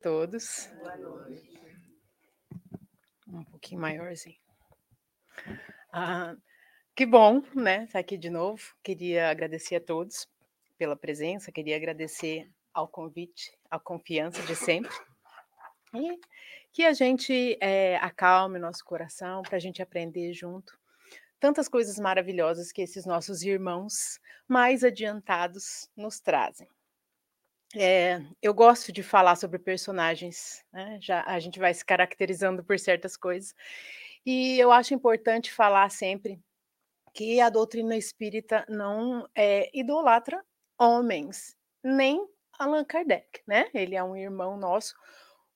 todos. Um pouquinho maiorzinho. Ah, que bom, né? Estar aqui de novo. Queria agradecer a todos pela presença, queria agradecer ao convite, a confiança de sempre. E que a gente é, acalme nosso coração para a gente aprender junto tantas coisas maravilhosas que esses nossos irmãos mais adiantados nos trazem. É, eu gosto de falar sobre personagens, né? Já a gente vai se caracterizando por certas coisas, e eu acho importante falar sempre que a doutrina espírita não é, idolatra homens, nem Allan Kardec, né? Ele é um irmão nosso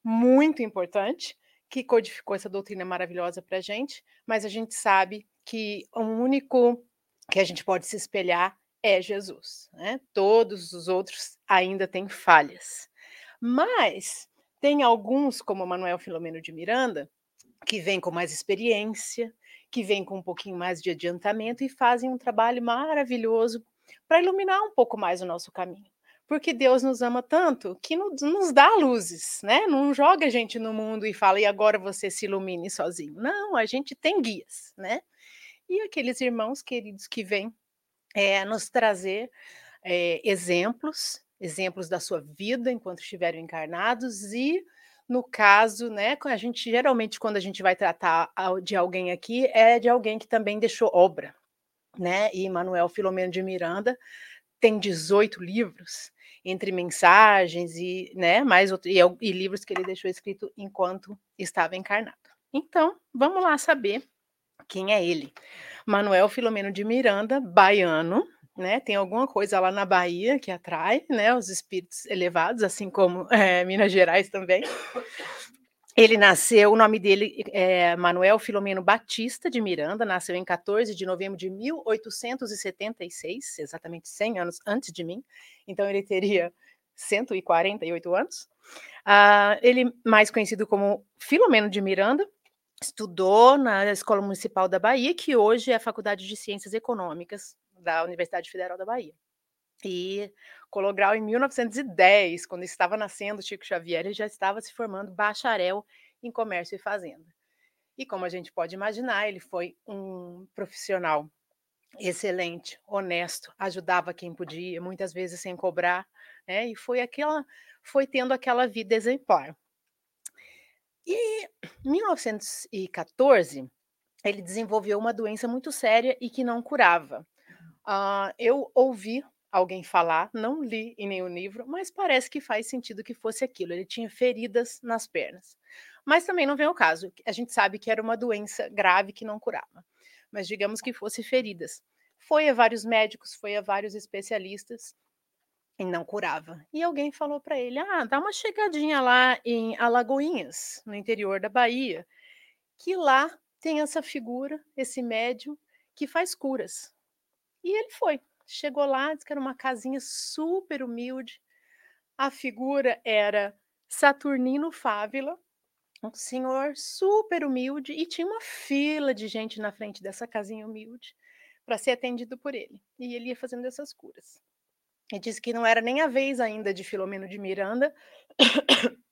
muito importante que codificou essa doutrina maravilhosa para a gente, mas a gente sabe que o único que a gente pode se espelhar é Jesus. Né? Todos os outros ainda têm falhas. Mas tem alguns, como Manuel Filomeno de Miranda, que vêm com mais experiência, que vêm com um pouquinho mais de adiantamento e fazem um trabalho maravilhoso para iluminar um pouco mais o nosso caminho. Porque Deus nos ama tanto que nos dá luzes, né? Não joga a gente no mundo e fala, e agora você se ilumine sozinho. Não, a gente tem guias, né? E aqueles irmãos queridos que vêm é, nos trazer é, exemplos, exemplos da sua vida enquanto estiveram encarnados e no caso, né, a gente geralmente quando a gente vai tratar de alguém aqui é de alguém que também deixou obra, né? E Manuel Filomeno de Miranda tem 18 livros entre mensagens e, né, mais outro, e, e livros que ele deixou escrito enquanto estava encarnado. Então, vamos lá saber quem é ele. Manuel Filomeno de Miranda, baiano, né? Tem alguma coisa lá na Bahia que atrai, né? Os espíritos elevados, assim como é, Minas Gerais também. Ele nasceu, o nome dele é Manuel Filomeno Batista de Miranda, nasceu em 14 de novembro de 1876, exatamente 100 anos antes de mim, então ele teria 148 anos. Uh, ele mais conhecido como Filomeno de Miranda, estudou na Escola Municipal da Bahia, que hoje é a Faculdade de Ciências Econômicas da Universidade Federal da Bahia. E colou grau em 1910, quando estava nascendo Chico Xavier, ele já estava se formando bacharel em comércio e fazenda. E como a gente pode imaginar, ele foi um profissional excelente, honesto, ajudava quem podia, muitas vezes sem cobrar, né? E foi aquela, foi tendo aquela vida exemplar. E em 1914, ele desenvolveu uma doença muito séria e que não curava. Uh, eu ouvi alguém falar, não li em nenhum livro, mas parece que faz sentido que fosse aquilo. Ele tinha feridas nas pernas. Mas também não vem o caso. A gente sabe que era uma doença grave que não curava. Mas digamos que fosse feridas. Foi a vários médicos, foi a vários especialistas e não curava. E alguém falou para ele: "Ah, dá uma chegadinha lá em Alagoinhas, no interior da Bahia, que lá tem essa figura, esse médium que faz curas". E ele foi. Chegou lá, disse que era uma casinha super humilde. A figura era Saturnino Fávila, um senhor super humilde, e tinha uma fila de gente na frente dessa casinha humilde para ser atendido por ele. E ele ia fazendo essas curas. E disse que não era nem a vez ainda de Filomeno de Miranda.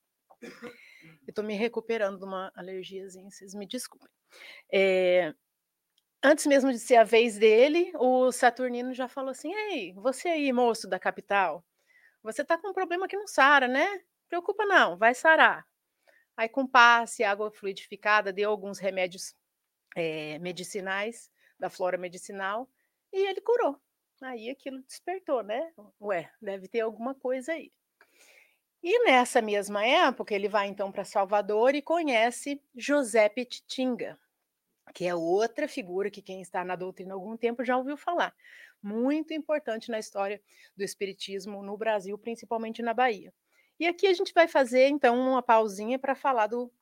Estou me recuperando de uma alergiazinha, vocês me desculpem. É, antes mesmo de ser a vez dele, o Saturnino já falou assim: Ei, você aí, moço da capital, você está com um problema que não sara, né? Preocupa não, vai sarar. Aí, com passe, água fluidificada, deu alguns remédios é, medicinais, da flora medicinal, e ele curou. Aí aquilo despertou, né? Ué, deve ter alguma coisa aí. E nessa mesma época, ele vai então para Salvador e conhece José Petitinga, que é outra figura que quem está na doutrina há algum tempo já ouviu falar. Muito importante na história do espiritismo no Brasil, principalmente na Bahia. E aqui a gente vai fazer então uma pausinha para falar do,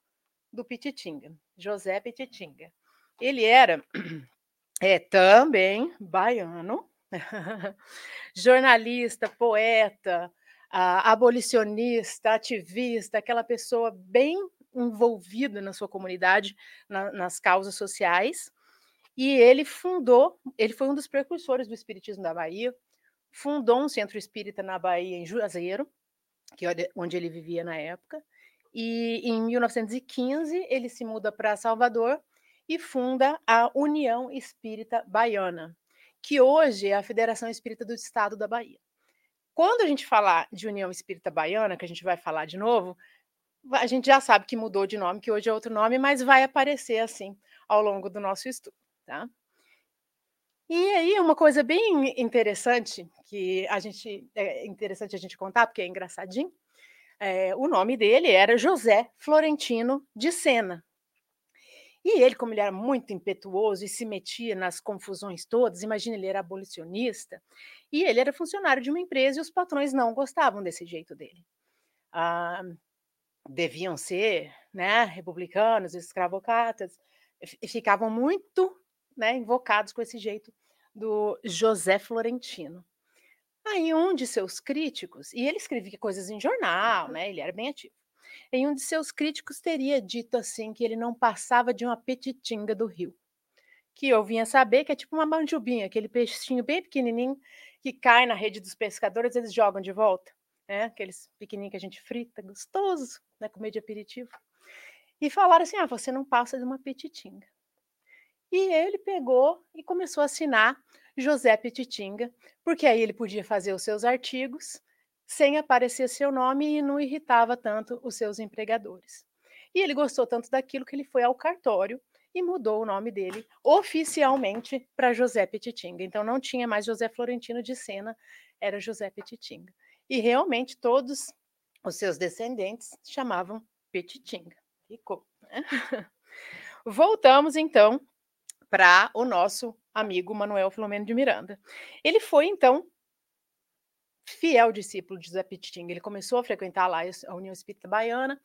do Petitinga, José Petitinga. Ele era é, também baiano, jornalista, poeta, abolicionista, ativista, aquela pessoa bem envolvida na sua comunidade, na, nas causas sociais. E ele fundou, ele foi um dos precursores do Espiritismo da Bahia, fundou um centro espírita na Bahia, em Juazeiro, que é onde ele vivia na época, e em 1915 ele se muda para Salvador e funda a União Espírita Baiana, que hoje é a Federação Espírita do Estado da Bahia. Quando a gente falar de União Espírita Baiana, que a gente vai falar de novo, a gente já sabe que mudou de nome, que hoje é outro nome, mas vai aparecer assim ao longo do nosso estudo, tá? E aí uma coisa bem interessante que a gente é interessante a gente contar porque é engraçadinho. É, o nome dele era José Florentino de Sena. E ele, como ele era muito impetuoso e se metia nas confusões todas, imagina, ele era abolicionista, e ele era funcionário de uma empresa e os patrões não gostavam desse jeito dele. Ah, deviam ser né, republicanos, escravocratas, e ficavam muito né, invocados com esse jeito do José Florentino. Aí um de seus críticos, e ele escrevia coisas em jornal, né, ele era bem ativo, em um de seus críticos teria dito assim que ele não passava de uma petitinga do rio. Que eu vinha saber que é tipo uma manjubinha, aquele peixinho bem pequenininho que cai na rede dos pescadores, eles jogam de volta, né? Aqueles pequenininhos que a gente frita, gostoso, né, comer de aperitivo. E falaram assim: "Ah, você não passa de uma petitinga". E ele pegou e começou a assinar José Petitinga, porque aí ele podia fazer os seus artigos sem aparecer seu nome e não irritava tanto os seus empregadores. E ele gostou tanto daquilo que ele foi ao cartório e mudou o nome dele oficialmente para José Petitinga. Então não tinha mais José Florentino de Sena, era José Petitinga. E realmente todos os seus descendentes chamavam Petitinga. Ficou. Né? Voltamos então para o nosso amigo Manuel Filomeno de Miranda. Ele foi então fiel discípulo de José. Ele começou a frequentar lá a União Espírita Baiana,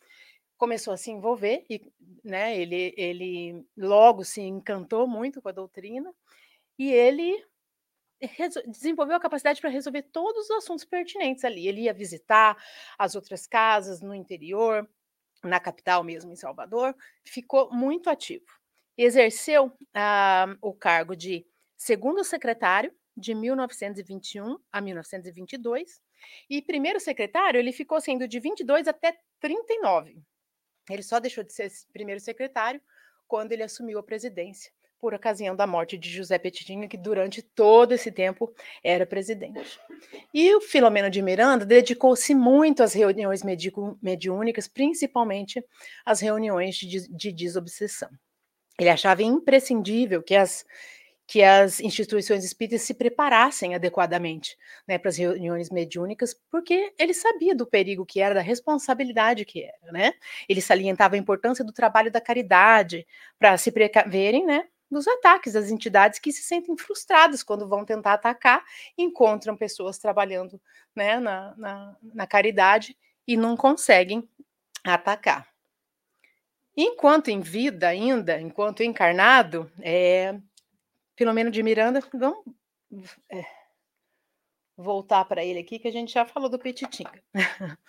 começou a se envolver e, né, ele, ele logo se encantou muito com a doutrina e ele desenvolveu a capacidade para resolver todos os assuntos pertinentes ali. Ele ia visitar as outras casas no interior, na capital mesmo, em Salvador, ficou muito ativo. Exerceu ah, o cargo de segundo secretário de 1921 a 1922. E primeiro secretário, ele ficou sendo de 22 até 39. Ele só deixou de ser primeiro secretário quando ele assumiu a presidência, por ocasião da morte de José Petitinha, que durante todo esse tempo era presidente. E o Filomeno de Miranda dedicou-se muito às reuniões mediúnicas, principalmente às reuniões de, de desobsessão. Ele achava imprescindível que as que as instituições espíritas se preparassem adequadamente né, para as reuniões mediúnicas, porque ele sabia do perigo que era, da responsabilidade que era, né? Ele salientava a importância do trabalho da caridade para se precaverem, né, dos ataques das entidades que se sentem frustradas quando vão tentar atacar, encontram pessoas trabalhando né, na, na, na caridade e não conseguem atacar. Enquanto em vida ainda, enquanto encarnado, é, Filomeno de Miranda, vamos é, voltar para ele aqui, que a gente já falou do Petitinga.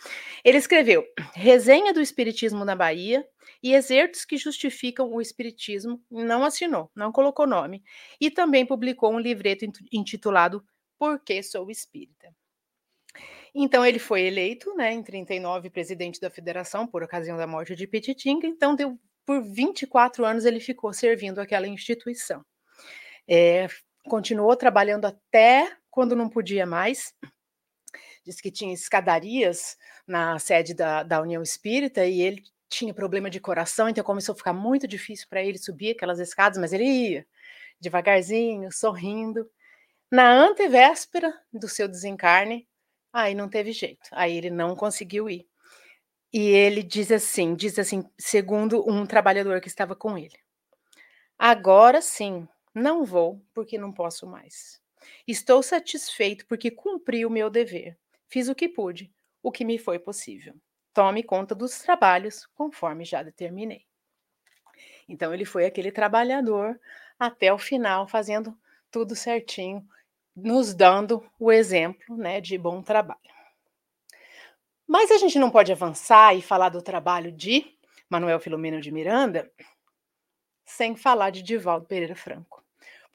ele escreveu Resenha do Espiritismo na Bahia e exertos que justificam o Espiritismo, não assinou, não colocou nome, e também publicou um livreto intitulado Por que Sou Espírita. Então ele foi eleito, né, em 39, presidente da federação por ocasião da morte de Petitinga, então deu, por 24 anos ele ficou servindo aquela instituição. É, continuou trabalhando até quando não podia mais. Diz que tinha escadarias na sede da, da União Espírita e ele tinha problema de coração, então começou a ficar muito difícil para ele subir aquelas escadas, mas ele ia devagarzinho, sorrindo. Na antevéspera do seu desencarne, aí não teve jeito, aí ele não conseguiu ir. E ele diz assim, diz assim, segundo um trabalhador que estava com ele. Agora sim, não vou porque não posso mais. Estou satisfeito porque cumpri o meu dever. Fiz o que pude, o que me foi possível. Tome conta dos trabalhos conforme já determinei. Então ele foi aquele trabalhador até o final, fazendo tudo certinho, nos dando o exemplo, né, de bom trabalho. Mas a gente não pode avançar e falar do trabalho de Manuel Filomeno de Miranda sem falar de Divaldo Pereira Franco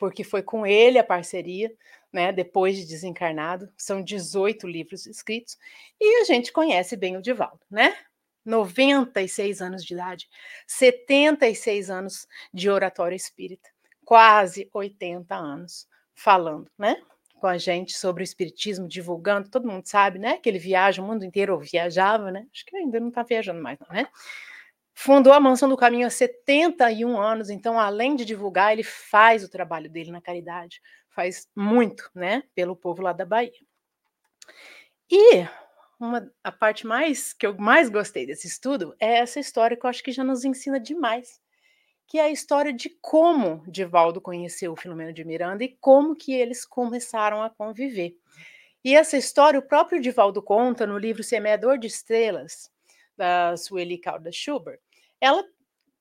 porque foi com ele a parceria, né, depois de desencarnado, são 18 livros escritos, e a gente conhece bem o Divaldo, né? 96 anos de idade, 76 anos de oratório espírita, quase 80 anos falando, né? Com a gente sobre o espiritismo, divulgando, todo mundo sabe, né? Que ele viaja o mundo inteiro, ou viajava, né? Acho que ainda não está viajando mais, não, né? Fundou a Mansão do Caminho há 71 anos, então, além de divulgar, ele faz o trabalho dele na caridade, faz muito, né, pelo povo lá da Bahia. E uma, a parte mais que eu mais gostei desse estudo é essa história que eu acho que já nos ensina demais, que é a história de como Divaldo conheceu o Filomeno de Miranda e como que eles começaram a conviver. E essa história o próprio Divaldo conta no livro Semeador de Estrelas, da Sueli Caldas Schubert. Ela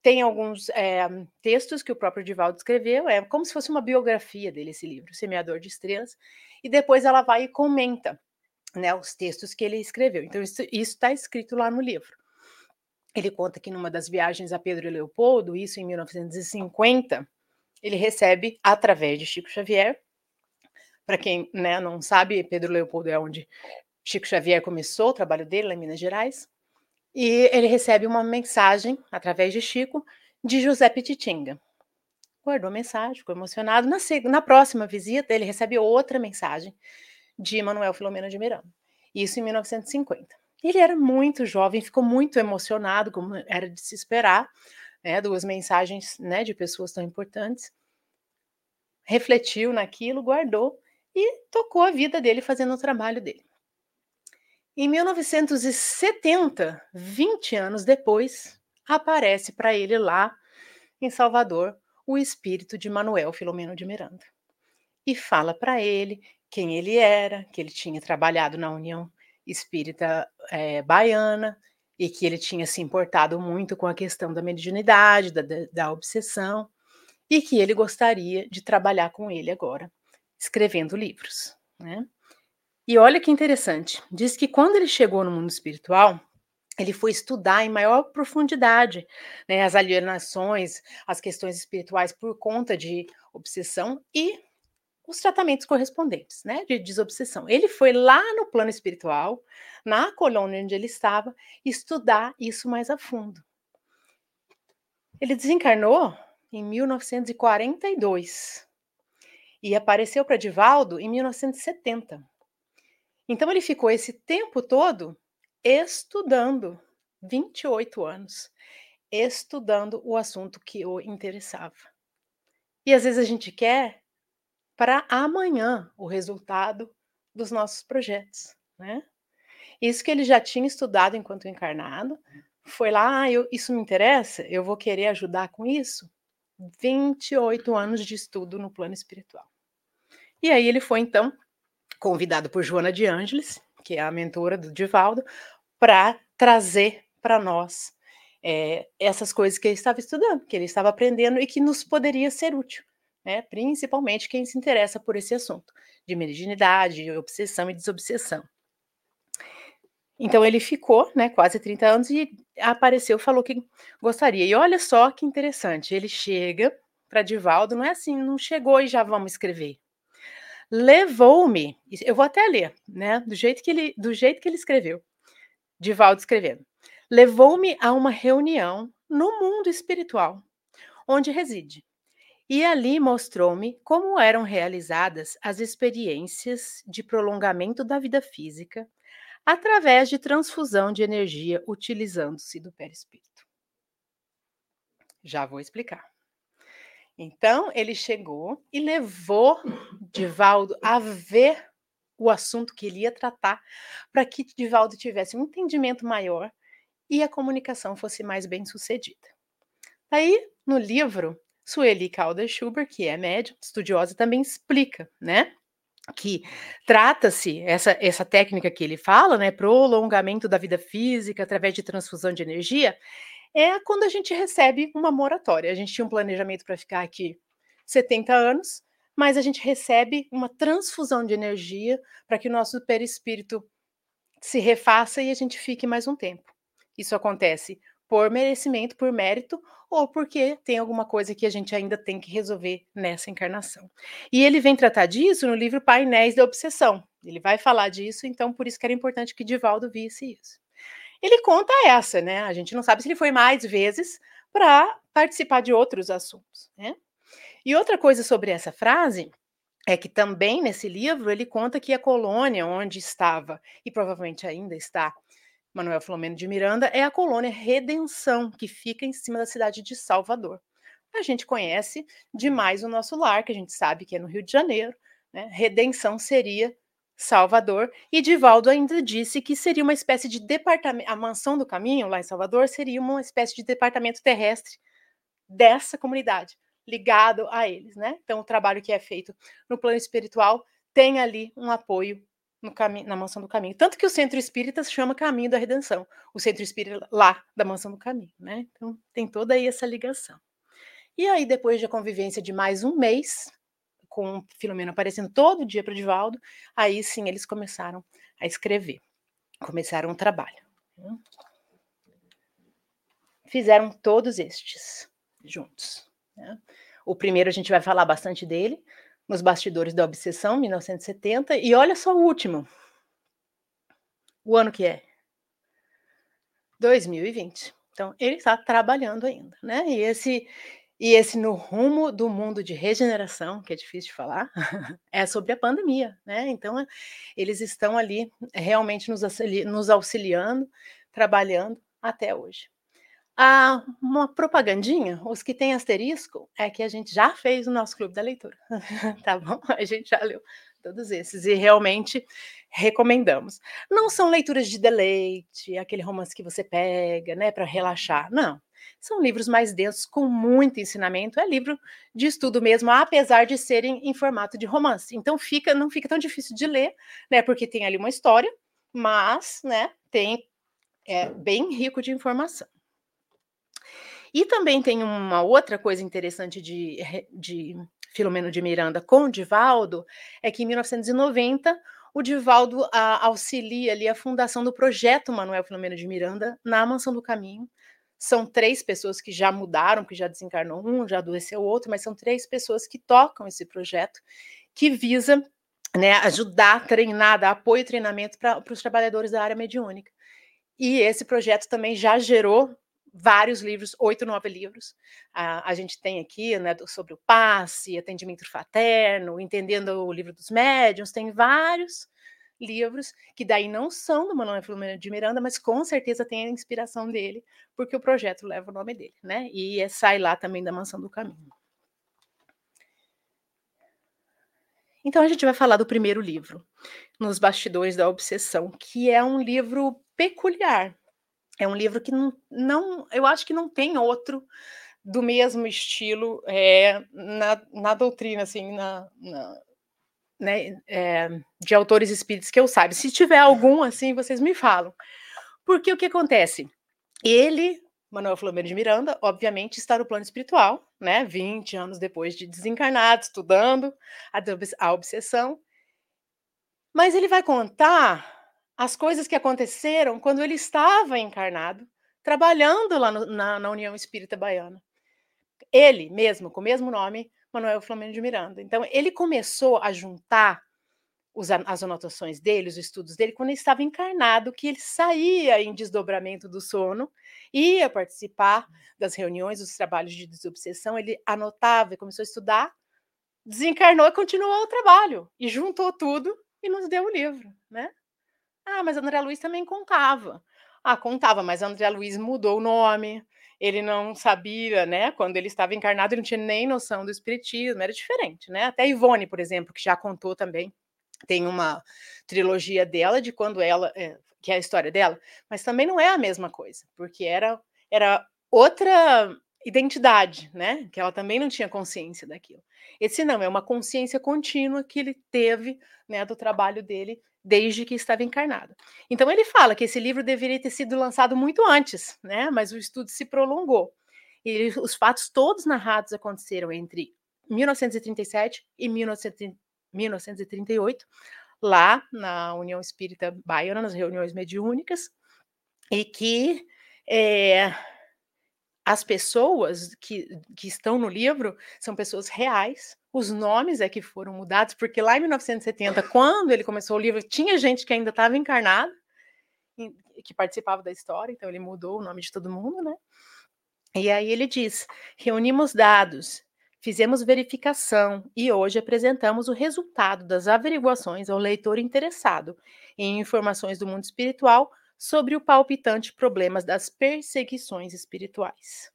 tem alguns é, textos que o próprio Divaldo escreveu, é como se fosse uma biografia dele, esse livro, Semeador de Estrelas, e depois ela vai e comenta né, os textos que ele escreveu. Então, isso está escrito lá no livro. Ele conta que numa das viagens a Pedro e Leopoldo, isso em 1950, ele recebe, através de Chico Xavier, para quem né, não sabe, Pedro Leopoldo é onde Chico Xavier começou o trabalho dele, lá em Minas Gerais, e ele recebe uma mensagem, através de Chico, de José Petitinga. Guardou a mensagem, ficou emocionado. Na, na próxima visita, ele recebe outra mensagem de Manuel Filomeno de Miranda. Isso em 1950. Ele era muito jovem, ficou muito emocionado, como era de se esperar, né, duas mensagens né, de pessoas tão importantes. Refletiu naquilo, guardou e tocou a vida dele fazendo o trabalho dele. Em 1970, 20 anos depois, aparece para ele lá em Salvador o espírito de Manuel Filomeno de Miranda e fala para ele quem ele era, que ele tinha trabalhado na União Espírita é, Baiana e que ele tinha se importado muito com a questão da mediunidade, da, da, obsessão, e que ele gostaria de trabalhar com ele agora, escrevendo livros. Né? E olha que interessante, diz que quando ele chegou no mundo espiritual, ele foi estudar em maior profundidade né, as alienações, as questões espirituais por conta de obsessão e os tratamentos correspondentes, né, de desobsessão. Ele foi lá no plano espiritual, na colônia onde ele estava, estudar isso mais a fundo. Ele desencarnou em 1942 e apareceu para Divaldo em 1970. Então ele ficou esse tempo todo estudando, 28 anos, estudando o assunto que o interessava. E às vezes a gente quer para amanhã o resultado dos nossos projetos, né? Isso que ele já tinha estudado enquanto encarnado, foi lá, ah, eu, isso me interessa, eu vou querer ajudar com isso. 28 anos de estudo no plano espiritual. E aí ele foi então convidado por Joana de Ângeles, que é a mentora do Divaldo, para trazer para nós é, essas coisas que ele estava estudando, que ele estava aprendendo e que nos poderia ser útil né? principalmente quem se interessa por esse assunto de mediunidade, obsessão e desobsessão. Então ele ficou, né, quase 30 anos e apareceu, falou que gostaria. E olha só que interessante, ele chega para Divaldo, não é assim, não chegou e já vamos escrever. Levou-me, eu vou até ler, né, do jeito que ele, do jeito que ele escreveu. Divaldo escrevendo. Levou-me a uma reunião no mundo espiritual, onde reside e ali mostrou-me como eram realizadas as experiências de prolongamento da vida física através de transfusão de energia utilizando-se do perispírito. Já vou explicar. Então, ele chegou e levou Divaldo a ver o assunto que ele ia tratar, para que Divaldo tivesse um entendimento maior e a comunicação fosse mais bem sucedida. Aí, no livro, Sueli Calder Schubert, que é médium, estudiosa, também explica, né? Que trata-se, essa, essa técnica que ele fala, né? Prolongamento da vida física através de transfusão de energia, é quando a gente recebe uma moratória. A gente tinha um planejamento para ficar aqui 70 anos, mas a gente recebe uma transfusão de energia para que o nosso perispírito se refaça e a gente fique mais um tempo. Isso acontece por merecimento, por mérito, ou porque tem alguma coisa que a gente ainda tem que resolver nessa encarnação. E ele vem tratar disso no livro Painéis da Obsessão. Ele vai falar disso, então por isso que era importante que Divaldo visse isso. Ele conta essa, né? A gente não sabe se ele foi mais vezes para participar de outros assuntos, né? E outra coisa sobre essa frase é que também nesse livro ele conta que a colônia onde estava e provavelmente ainda está Manuel Filomeno de Miranda é a colônia Redenção, que fica em cima da cidade de Salvador. A gente conhece demais o nosso lar, que a gente sabe que é no Rio de Janeiro, né? Redenção seria Salvador, e Divaldo ainda disse que seria uma espécie de departamento, a mansão do caminho lá em Salvador seria uma espécie de departamento terrestre dessa comunidade, ligado a eles, né? Então o trabalho que é feito no plano espiritual tem ali um apoio no caminho, na mansão do caminho. Tanto que o centro espírita se chama Caminho da Redenção, o centro espírita lá da mansão do caminho, né? Então tem toda aí essa ligação. E aí, depois da convivência de mais um mês, com Filomeno aparecendo todo dia para o Divaldo, aí sim eles começaram a escrever, começaram o trabalho. Né? Fizeram todos estes juntos. Né? O primeiro a gente vai falar bastante dele, nos bastidores da obsessão, 1970, e olha só o último. O ano que é? 2020. Então, ele está trabalhando ainda, né? E esse e esse No Rumo do Mundo de Regeneração, que é difícil de falar, é sobre a pandemia, né? Então, eles estão ali realmente nos, nos auxiliando, trabalhando até hoje. Ah, uma propagandinha, os que têm asterisco, é que a gente já fez o nosso clube da leitura, tá bom? A gente já leu todos esses e realmente recomendamos. Não são leituras de deleite, aquele romance que você pega, né, para relaxar. Não. São livros mais densos, com muito ensinamento. É livro de estudo mesmo, apesar de serem em formato de romance. Então fica, não fica tão difícil de ler, né? Porque tem ali uma história, mas, né? Tem é bem rico de informação. E também tem uma outra coisa interessante de, de Filomeno de Miranda com o Divaldo, é que em 1990 o Divaldo a, auxilia ali a fundação do projeto Manuel Filomeno de Miranda na Mansão do Caminho, são três pessoas que já mudaram, que já desencarnou um, já adoeceu outro, mas são três pessoas que tocam esse projeto que visa né, ajudar, treinar, dar apoio e treinamento para os trabalhadores da área mediúnica. E esse projeto também já gerou vários livros, oito, nove livros. a gente tem aqui né, sobre o passe, atendimento fraterno, entendendo o livro dos médiuns, tem vários livros, que daí não são do Manuel Filomeno de Miranda, mas com certeza tem a inspiração dele, porque o projeto leva o nome dele, né? E é, sai lá também da Mansão do Caminho. Então a gente vai falar do primeiro livro, Nos Bastidores da Obsessão, que é um livro peculiar. É um livro que não, não eu acho que não tem outro do mesmo estilo é, na, na doutrina, assim, na, na né, é, de autores espíritos que eu saiba. Se tiver algum assim, vocês me falam. Porque o que acontece? Ele, Manuel Flamengo de Miranda, obviamente está no plano espiritual, né? 20 anos depois de desencarnado, estudando a obsessão. Mas ele vai contar as coisas que aconteceram quando ele estava encarnado, trabalhando lá no, na, na União Espírita Baiana. Ele mesmo, com o mesmo nome, Manuel Flamengo de Miranda. Então, ele começou a juntar os, as anotações dele, os estudos dele, quando ele estava encarnado, que ele saía em desdobramento do sono, ia participar das reuniões, dos trabalhos de desobsessão, ele anotava e começou a estudar, desencarnou e continuou o trabalho, e juntou tudo e nos deu o livro, né? Ah, mas André Luiz também contava. Ah, contava, mas André Luiz mudou o nome, ele não sabia, né? Quando ele estava encarnado, ele não tinha nem noção do espiritismo, era diferente, né? Até Ivone, por exemplo, que já contou também, tem uma trilogia dela de quando ela, é, que é a história dela, mas também não é a mesma coisa, porque era, era outra identidade, né? Que ela também não tinha consciência daquilo. Esse não, é uma consciência contínua que ele teve, né, do trabalho dele desde que estava encarnado. Então ele fala que esse livro deveria ter sido lançado muito antes, né? Mas o estudo se prolongou. E os fatos todos narrados aconteceram entre 1937 e 1938, lá na União Espírita Baiana, nas reuniões mediúnicas, e que é, as pessoas que, que estão no livro são pessoas reais, os nomes é que foram mudados, porque lá em 1970, quando ele começou o livro, tinha gente que ainda estava encarnada, que participava da história, então ele mudou o nome de todo mundo, né? E aí ele diz: reunimos dados, fizemos verificação e hoje apresentamos o resultado das averiguações ao leitor interessado em informações do mundo espiritual sobre o palpitante problema das perseguições espirituais.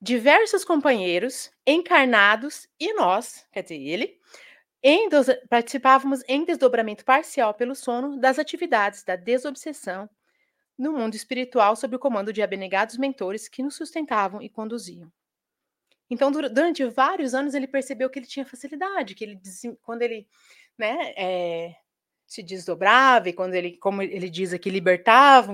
Diversos companheiros, encarnados e nós, quer dizer, ele, em participávamos em desdobramento parcial pelo sono das atividades da desobsessão no mundo espiritual sob o comando de abnegados mentores que nos sustentavam e conduziam. Então, durante vários anos, ele percebeu que ele tinha facilidade, que ele, quando ele né, é, se desdobrava e quando ele, como ele diz aqui, libertava,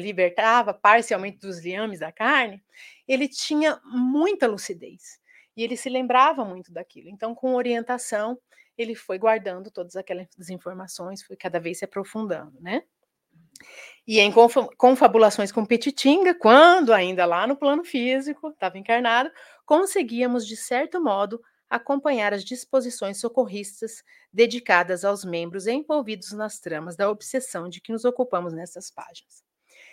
libertava parcialmente dos liames da carne, ele tinha muita lucidez e ele se lembrava muito daquilo. Então, com orientação, ele foi guardando todas aquelas informações, foi cada vez se aprofundando, né? E em confabulações com Petitinga, quando ainda lá no plano físico, estava encarnado, conseguíamos, de certo modo, acompanhar as disposições socorristas dedicadas aos membros envolvidos nas tramas da obsessão de que nos ocupamos nessas páginas.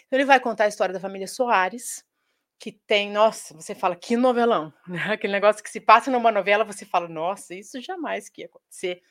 Então, ele vai contar a história da família Soares, que tem, nossa, você fala, que novelão, né? aquele negócio que se passa numa novela, você fala, nossa, isso jamais que ia acontecer.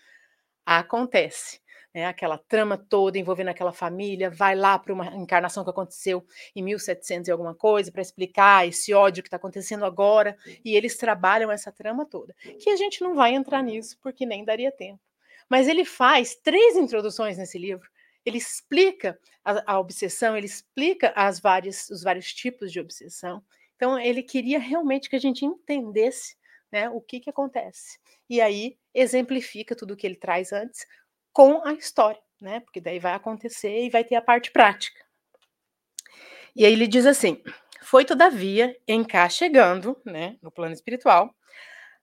Acontece né, aquela trama toda envolvendo aquela família, vai lá para uma encarnação que aconteceu em 1700 e alguma coisa para explicar esse ódio que está acontecendo agora, e eles trabalham essa trama toda. Que a gente não vai entrar nisso porque nem daria tempo. Mas ele faz três introduções nesse livro. Ele explica a, a obsessão, ele explica as várias, os vários tipos de obsessão. Então, ele queria realmente que a gente entendesse né, o que, que acontece. E aí exemplifica tudo o que ele traz antes com a história, né? Porque daí vai acontecer e vai ter a parte prática. E aí ele diz assim: foi todavia em cá chegando, né, no plano espiritual,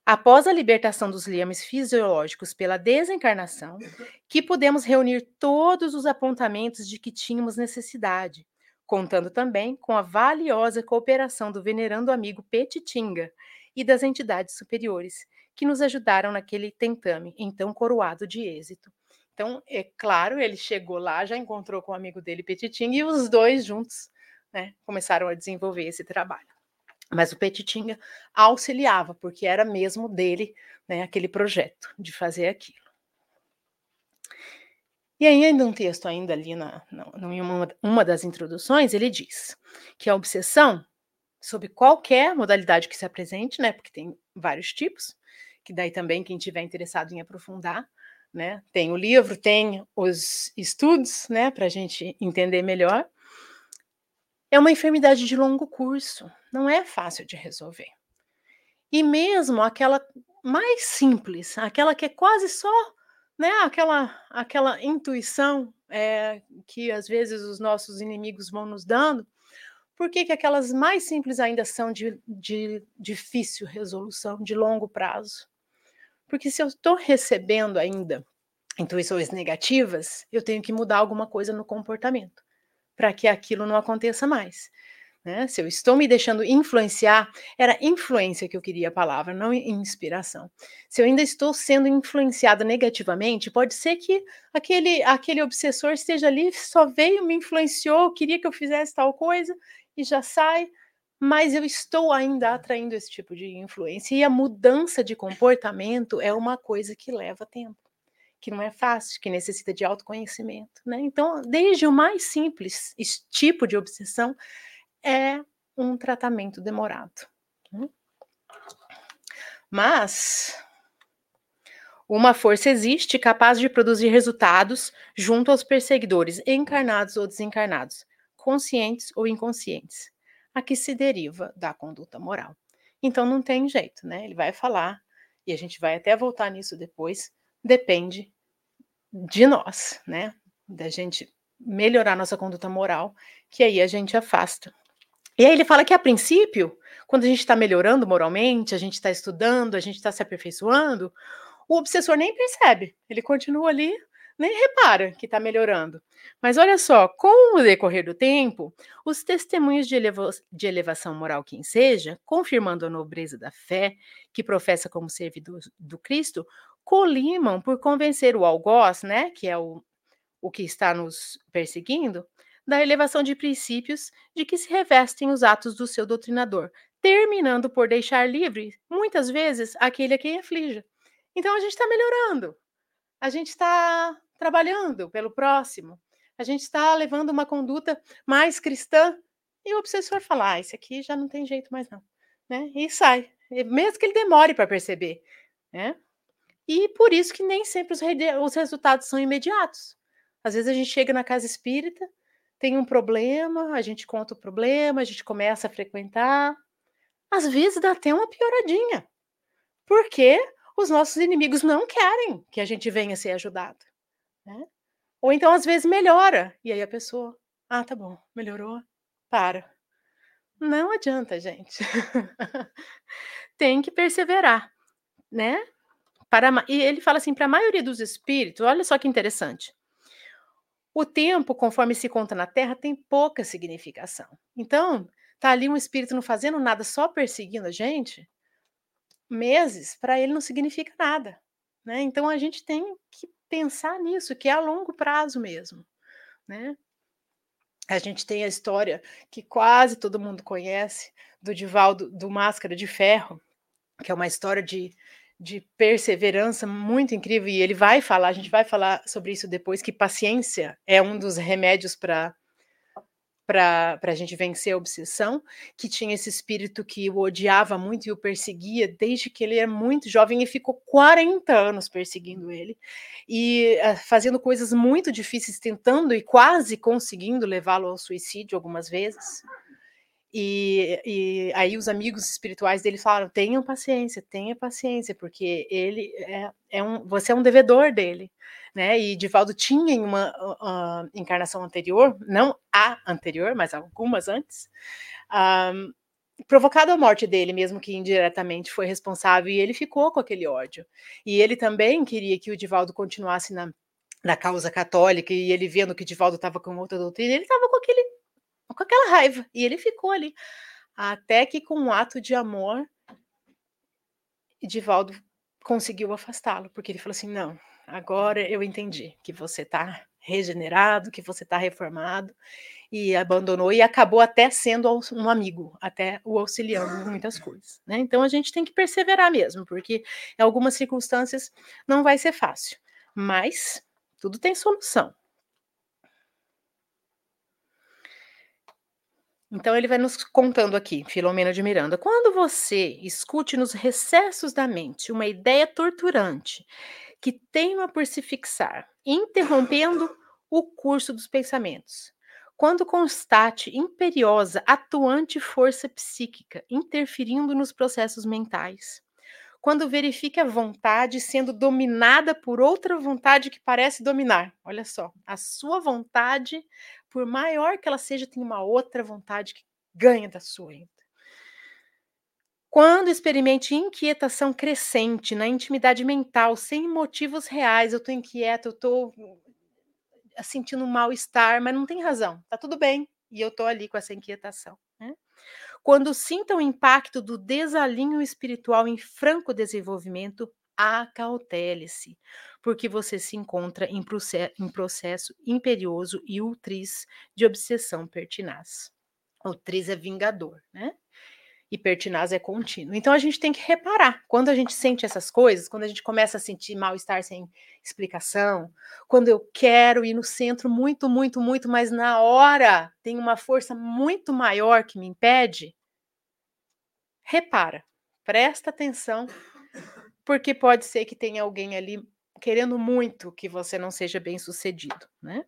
após a libertação dos liames fisiológicos pela desencarnação, que pudemos reunir todos os apontamentos de que tínhamos necessidade, contando também com a valiosa cooperação do venerando amigo Petitinga e das entidades superiores, que nos ajudaram naquele tentame, então coroado de êxito, então, é claro, ele chegou lá, já encontrou com o amigo dele, Petitinga, e os dois juntos né, começaram a desenvolver esse trabalho. Mas o Petitinga auxiliava, porque era mesmo dele né, aquele projeto de fazer aquilo. E aí, em um texto ainda ali, na, na, em uma, uma das introduções, ele diz que a obsessão, sob qualquer modalidade que se apresente, né, porque tem vários tipos, que daí também quem tiver interessado em aprofundar, né? Tem o livro, tem os estudos, né, para a gente entender melhor. É uma enfermidade de longo curso, não é fácil de resolver. E mesmo aquela mais simples, aquela que é quase só, né, aquela, aquela intuição é, que às vezes os nossos inimigos vão nos dando, por que, que aquelas mais simples ainda são de, de difícil resolução, de longo prazo? Porque se eu estou recebendo ainda intuições negativas, eu tenho que mudar alguma coisa no comportamento para que aquilo não aconteça mais. Né? Se eu estou me deixando influenciar, era influência que eu queria a palavra, não inspiração. Se eu ainda estou sendo influenciada negativamente, pode ser que aquele, aquele obsessor esteja ali, só veio, me influenciou, queria que eu fizesse tal coisa e já sai, mas eu estou ainda atraindo esse tipo de influência. E a mudança de comportamento é uma coisa que leva tempo, que não é fácil, que necessita de autoconhecimento. Né? Então, desde o mais simples tipo de obsessão, é um tratamento demorado. Né? Mas uma força existe capaz de produzir resultados junto aos perseguidores, encarnados ou desencarnados, conscientes ou inconscientes a que se deriva da conduta moral. Então não tem jeito, né? Ele vai falar, e a gente vai até voltar nisso depois, depende de nós, né? Da gente melhorar nossa conduta moral, que aí a gente afasta. E aí ele fala que a princípio, quando a gente está melhorando moralmente, a gente está estudando, a gente está se aperfeiçoando, o obsessor nem percebe, ele continua ali nem repara que está melhorando. Mas olha só, com o decorrer do tempo, os testemunhos de, de elevação moral quem seja, confirmando a nobreza da fé que professa como servidor do Cristo, colimam por convencer o algoz, né, que é o, o que está nos perseguindo, da elevação de princípios de que se revestem os atos do seu doutrinador, terminando por deixar livre, muitas vezes, aquele a quem aflige. Então a gente está melhorando, a gente está trabalhando pelo próximo, a gente está levando uma conduta mais cristã e o obsessor fala: ah, esse aqui já não tem jeito mais não, né? E sai, mesmo que ele demore para perceber, né? E por isso que nem sempre os, os resultados são imediatos. Às vezes a gente chega na casa espírita, tem um problema, a gente conta o problema, a gente começa a frequentar. Às vezes dá até uma pioradinha, porque os nossos inimigos não querem que a gente venha ser ajudado. Né? Ou então, às vezes, melhora. E aí a pessoa, ah, tá bom, melhorou, para. Não adianta, gente. Tem que perseverar, né? Para, e ele fala assim, para a maioria dos espíritos, olha só que interessante. O tempo, conforme se conta na Terra, tem pouca significação. Então, tá ali um espírito não fazendo nada, só perseguindo a gente, meses, para ele não significa nada. Né? Então, a gente tem que pensar nisso, que é a longo prazo mesmo. Né? A gente tem a história que quase todo mundo conhece do Divaldo do Máscara de Ferro, que é uma história de de perseverança muito incrível, e ele vai falar, a gente vai falar sobre isso depois, que paciência é um dos remédios para para a gente vencer a obsessão, que tinha esse espírito que o odiava muito e o perseguia desde que ele era muito jovem e ficou 40 anos perseguindo ele e uh, fazendo coisas muito difíceis, tentando e quase conseguindo levá-lo ao suicídio algumas vezes. E, e, aí os amigos espirituais dele falaram: tenham paciência, tenha paciência, porque ele é, é um, você é um devedor dele, né? E Divaldo tinha em uma uh, encarnação anterior, não a anterior, mas algumas antes, um, provocado a morte dele, mesmo que indiretamente foi responsável, e ele ficou com aquele ódio. E ele também queria que o Divaldo continuasse na, na causa católica, e ele vendo que Divaldo estava com outra doutrina, ele estava com aquela raiva. E ele ficou ali. Até que, com um ato de amor, Divaldo conseguiu afastá-lo, porque ele falou assim: não, agora eu entendi que você está regenerado, que você está reformado, e abandonou e acabou até sendo um amigo, até o auxiliando em muitas coisas. Né? Então a gente tem que perseverar mesmo, porque em algumas circunstâncias não vai ser fácil, mas tudo tem solução. Então ele vai nos contando aqui, Filomena de Miranda, quando você escute nos recessos da mente uma ideia torturante que teima por se fixar, interrompendo o curso dos pensamentos, quando constate imperiosa, atuante força psíquica interferindo nos processos mentais, quando verifique a vontade sendo dominada por outra vontade que parece dominar. Olha só, a sua vontade por maior que ela seja, tem uma outra vontade que ganha da sua. Quando experimente inquietação crescente na intimidade mental, sem motivos reais, eu estou inquieta, eu estou eh, sentindo um mal-estar, mas não tem razão, tá tudo bem, e eu estou ali com essa inquietação. Né? Quando sinta o impacto do desalinho espiritual em franco desenvolvimento, acautele-se, porque você se encontra em, em processo imperioso e ultriz de obsessão pertinaz. Ultriz é vingador, né? E pertinaz é contínuo. Então a gente tem que reparar quando a gente sente essas coisas, quando a gente começa a sentir mal-estar sem explicação, quando eu quero ir no centro muito, muito, muito, mas na hora tem uma força muito maior que me impede. Repara, presta atenção, porque pode ser que tenha alguém ali querendo muito que você não seja bem sucedido, né?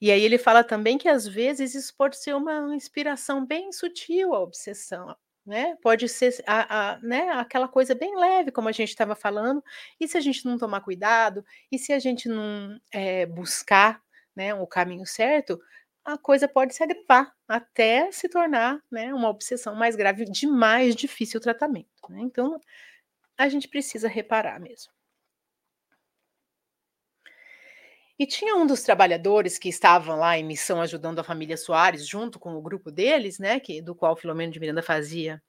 E aí ele fala também que às vezes isso pode ser uma inspiração bem sutil, a obsessão, né? Pode ser a, a, né, aquela coisa bem leve, como a gente estava falando. E se a gente não tomar cuidado, e se a gente não é, buscar né, o caminho certo, a coisa pode se agravar até se tornar né, uma obsessão mais grave, de mais difícil tratamento. Né? Então, a gente precisa reparar mesmo. E tinha um dos trabalhadores que estavam lá em missão ajudando a família Soares, junto com o grupo deles, né, que, do qual Filomeno de Miranda fazia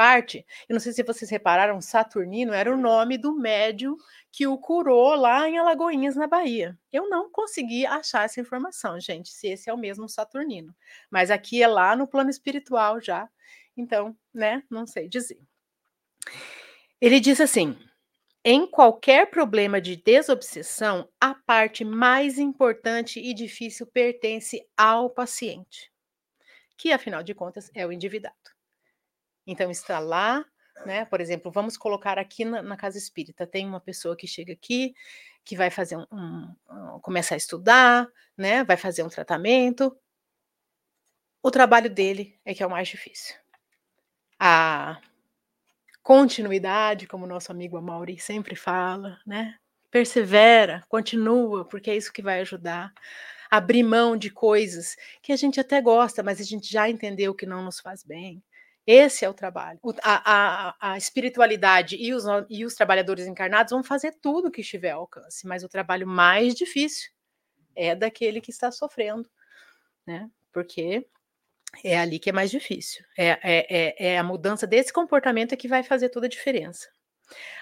parte, eu não sei se vocês repararam, Saturnino era o nome do médium que o curou lá em Alagoinhas, na Bahia. Eu não consegui achar essa informação, gente, se esse é o mesmo Saturnino. Mas aqui é lá no plano espiritual já. Então, né, não sei dizer. Ele diz assim: em qualquer problema de desobsessão, a parte mais importante e difícil pertence ao paciente, que afinal de contas é o endividado. Então está lá, né? Por exemplo, vamos colocar aqui na, na casa espírita, tem uma pessoa que chega aqui, que vai fazer um, um, um começar a estudar, né? Vai fazer um tratamento. O trabalho dele é que é o mais difícil. A continuidade, como nosso amigo Amaury sempre fala, né? Persevera, continua, porque é isso que vai ajudar. Abrir mão de coisas que a gente até gosta, mas a gente já entendeu que não nos faz bem. Esse é o trabalho. O, a, a, a, espiritualidade e os, e os trabalhadores encarnados vão fazer tudo que estiver ao alcance, mas o trabalho mais difícil é daquele que está sofrendo, né? Porque é ali que é mais difícil. É, é, é, é a mudança desse comportamento que vai fazer toda a diferença.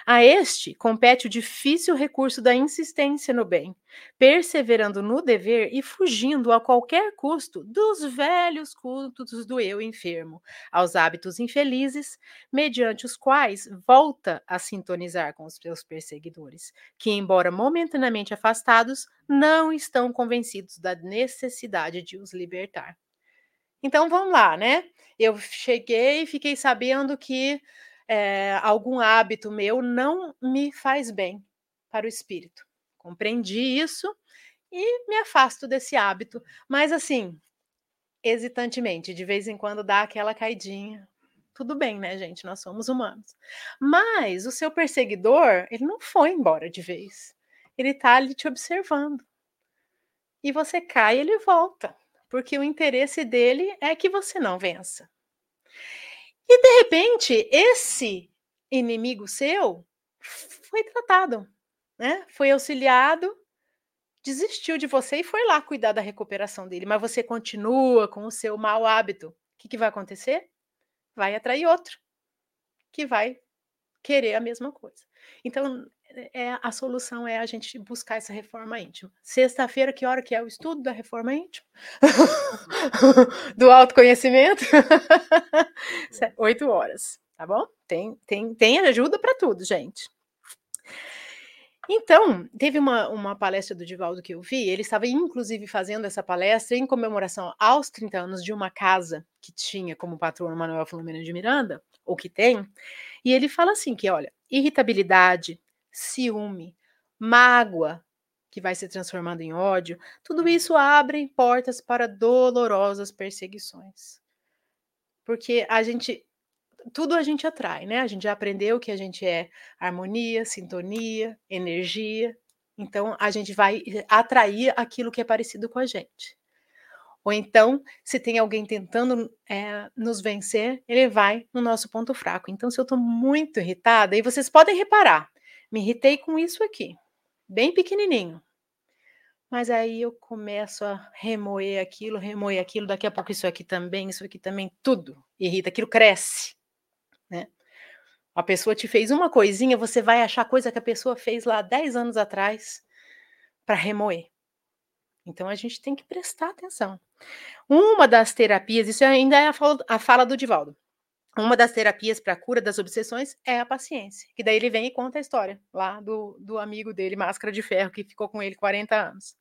A este compete o difícil recurso da insistência no bem, perseverando no dever e fugindo a qualquer custo dos velhos cultos do eu enfermo, aos hábitos infelizes, mediante os quais volta a sintonizar com os seus perseguidores, que, embora momentaneamente afastados, não estão convencidos da necessidade de os libertar. Então vamos lá, né? Eu cheguei e fiquei sabendo que é, algum hábito meu não me faz bem para o espírito. Compreendi isso e me afasto desse hábito. Mas assim, hesitantemente, de vez em quando dá aquela caidinha. Tudo bem, né, gente? Nós somos humanos. Mas o seu perseguidor, ele não foi embora de vez. Ele está ali te observando. E você cai ele volta porque o interesse dele é que você não vença. E de repente, esse inimigo seu foi tratado, né? Foi auxiliado, desistiu de você e foi lá cuidar da recuperação dele, mas você continua com o seu mau hábito. O que, que vai acontecer? Vai atrair outro que vai querer a mesma coisa. Então, é, a solução é a gente buscar essa reforma íntima. Sexta-feira, que hora que é o estudo da reforma íntima? Do autoconhecimento? Oito horas, tá bom? Tem, tem, tem ajuda para tudo, gente. Então, teve uma, uma palestra do Divaldo que eu vi, ele estava inclusive fazendo essa palestra em comemoração aos 30 anos de uma casa que tinha como patrono Manuel Filomena de Miranda, ou que tem, e ele fala assim que, olha, irritabilidade, ciúme, mágoa, que vai se transformando em ódio, tudo isso abre portas para dolorosas perseguições. Porque a gente tudo a gente atrai, né? A gente já aprendeu que a gente é harmonia, sintonia, energia. Então a gente vai atrair aquilo que é parecido com a gente. Ou então, se tem alguém tentando é, nos vencer, ele vai no nosso ponto fraco. Então, se eu estou muito irritada, e vocês podem reparar, me irritei com isso aqui, bem pequenininho. Mas aí eu começo a remoer aquilo, remoer aquilo, daqui a pouco isso aqui também, isso aqui também, tudo irrita, aquilo cresce, né? A pessoa te fez uma coisinha, você vai achar coisa que a pessoa fez lá 10 anos atrás para remoer. Então a gente tem que prestar atenção. Uma das terapias, isso ainda é a fala, a fala do Divaldo. Uma das terapias para a cura das obsessões é a paciência. Que daí ele vem e conta a história lá do, do amigo dele, Máscara de Ferro, que ficou com ele 40 anos.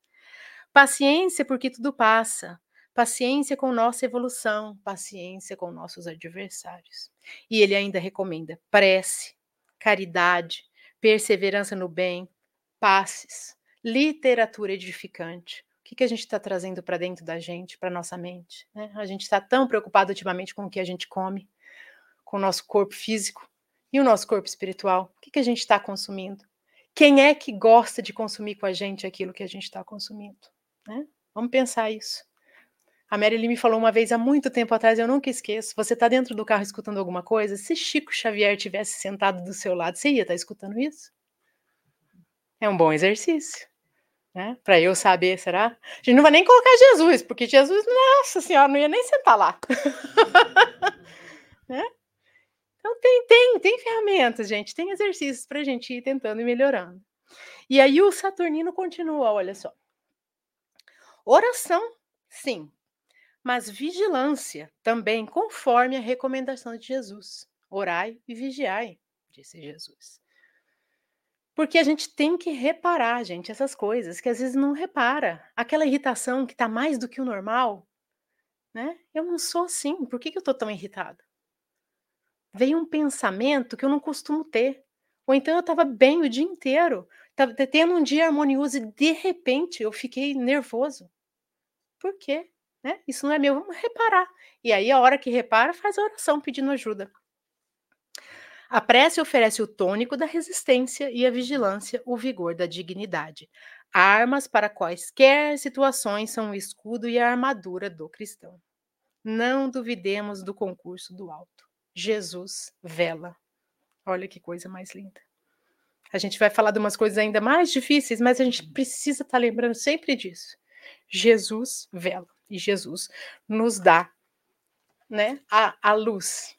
Paciência porque tudo passa. Paciência com nossa evolução, paciência com nossos adversários. E ele ainda recomenda prece, caridade, perseverança no bem, passes, literatura edificante. O que, que a gente está trazendo para dentro da gente, para nossa mente? Né? A gente está tão preocupado ultimamente com o que a gente come, com o nosso corpo físico e o nosso corpo espiritual. O que, que a gente está consumindo? Quem é que gosta de consumir com a gente aquilo que a gente está consumindo? Né? Vamos pensar isso. A Marilyn me falou uma vez há muito tempo atrás, eu nunca esqueço. Você está dentro do carro escutando alguma coisa? Se Chico Xavier tivesse sentado do seu lado, você ia estar tá escutando isso? É um bom exercício. Né? Para eu saber, será? A gente não vai nem colocar Jesus, porque Jesus, nossa senhora, não ia nem sentar lá. né? Então tem, tem, tem ferramentas, gente, tem exercícios para a gente ir tentando e melhorando. E aí o Saturnino continua, olha só. Oração, sim, mas vigilância também, conforme a recomendação de Jesus. Orai e vigiai, disse Jesus. Porque a gente tem que reparar, gente, essas coisas que às vezes não repara. Aquela irritação que está mais do que o normal, né? Eu não sou assim, por que, que eu estou tão irritada? Veio um pensamento que eu não costumo ter. Ou então eu estava bem o dia inteiro, estava tendo um dia harmonioso e de repente eu fiquei nervoso. Por quê? Né? Isso não é meu, vamos reparar. E aí, a hora que repara, faz a oração pedindo ajuda. A prece oferece o tônico da resistência e a vigilância o vigor da dignidade. Armas para quaisquer situações são o escudo e a armadura do cristão. Não duvidemos do concurso do alto. Jesus vela. Olha que coisa mais linda. A gente vai falar de umas coisas ainda mais difíceis, mas a gente precisa estar tá lembrando sempre disso. Jesus vela e Jesus nos dá né, a, a luz,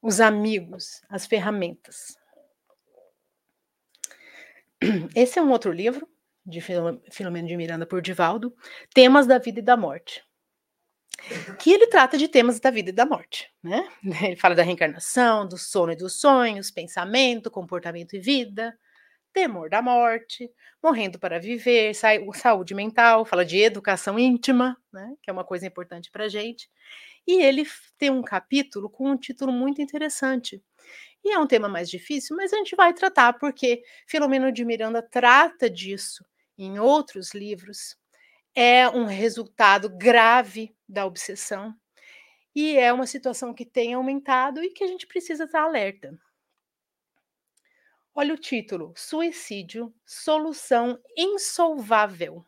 os amigos, as ferramentas. Esse é um outro livro, de Filomeno de Miranda por Divaldo, Temas da Vida e da Morte. Que ele trata de temas da vida e da morte, né? Ele fala da reencarnação, do sono e dos sonhos, pensamento, comportamento e vida, temor da morte, morrendo para viver, saúde mental, fala de educação íntima, né? Que é uma coisa importante para a gente. E ele tem um capítulo com um título muito interessante. E é um tema mais difícil, mas a gente vai tratar, porque Filomeno de Miranda trata disso em outros livros. É um resultado grave da obsessão. E é uma situação que tem aumentado e que a gente precisa estar alerta. Olha o título: Suicídio, solução insolvável.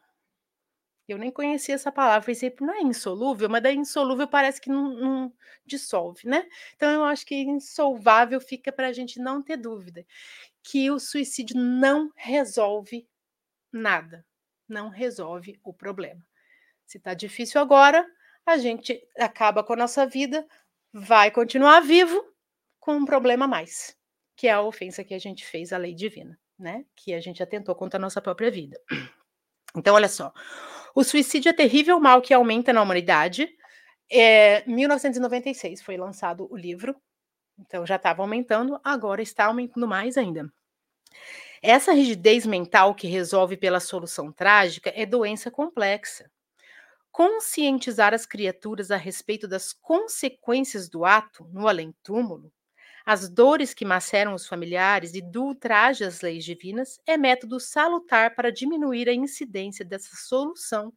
Eu nem conhecia essa palavra, pensei, não é insolúvel, mas da insolúvel parece que não, não dissolve, né? Então eu acho que insolvável fica para a gente não ter dúvida que o suicídio não resolve nada, não resolve o problema. Se está difícil agora, a gente acaba com a nossa vida, vai continuar vivo com um problema a mais, que é a ofensa que a gente fez à lei divina, né? Que a gente atentou contra a nossa própria vida. Então, olha só. O suicídio é terrível mal que aumenta na humanidade. É, 1996 foi lançado o livro, então já estava aumentando, agora está aumentando mais ainda. Essa rigidez mental que resolve pela solução trágica é doença complexa. Conscientizar as criaturas a respeito das consequências do ato no além-túmulo as dores que maceram os familiares e do ultraje às leis divinas é método salutar para diminuir a incidência dessa solução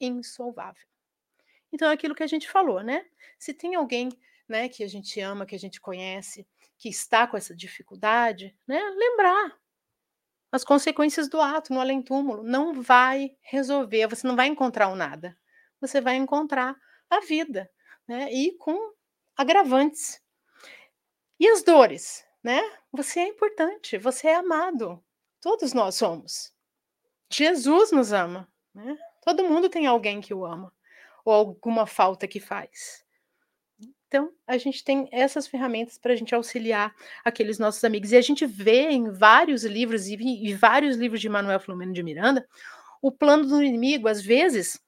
insolvável. Então, é aquilo que a gente falou, né? Se tem alguém né, que a gente ama, que a gente conhece, que está com essa dificuldade, né, lembrar as consequências do ato no além-túmulo. Não vai resolver, você não vai encontrar o nada. Você vai encontrar a vida, né? E com agravantes e as dores, né? Você é importante, você é amado. Todos nós somos. Jesus nos ama, né? Todo mundo tem alguém que o ama ou alguma falta que faz. Então, a gente tem essas ferramentas para a gente auxiliar aqueles nossos amigos. E a gente vê em vários livros, e, e vários livros de Manuel Filomeno de Miranda, o plano do inimigo, às vezes,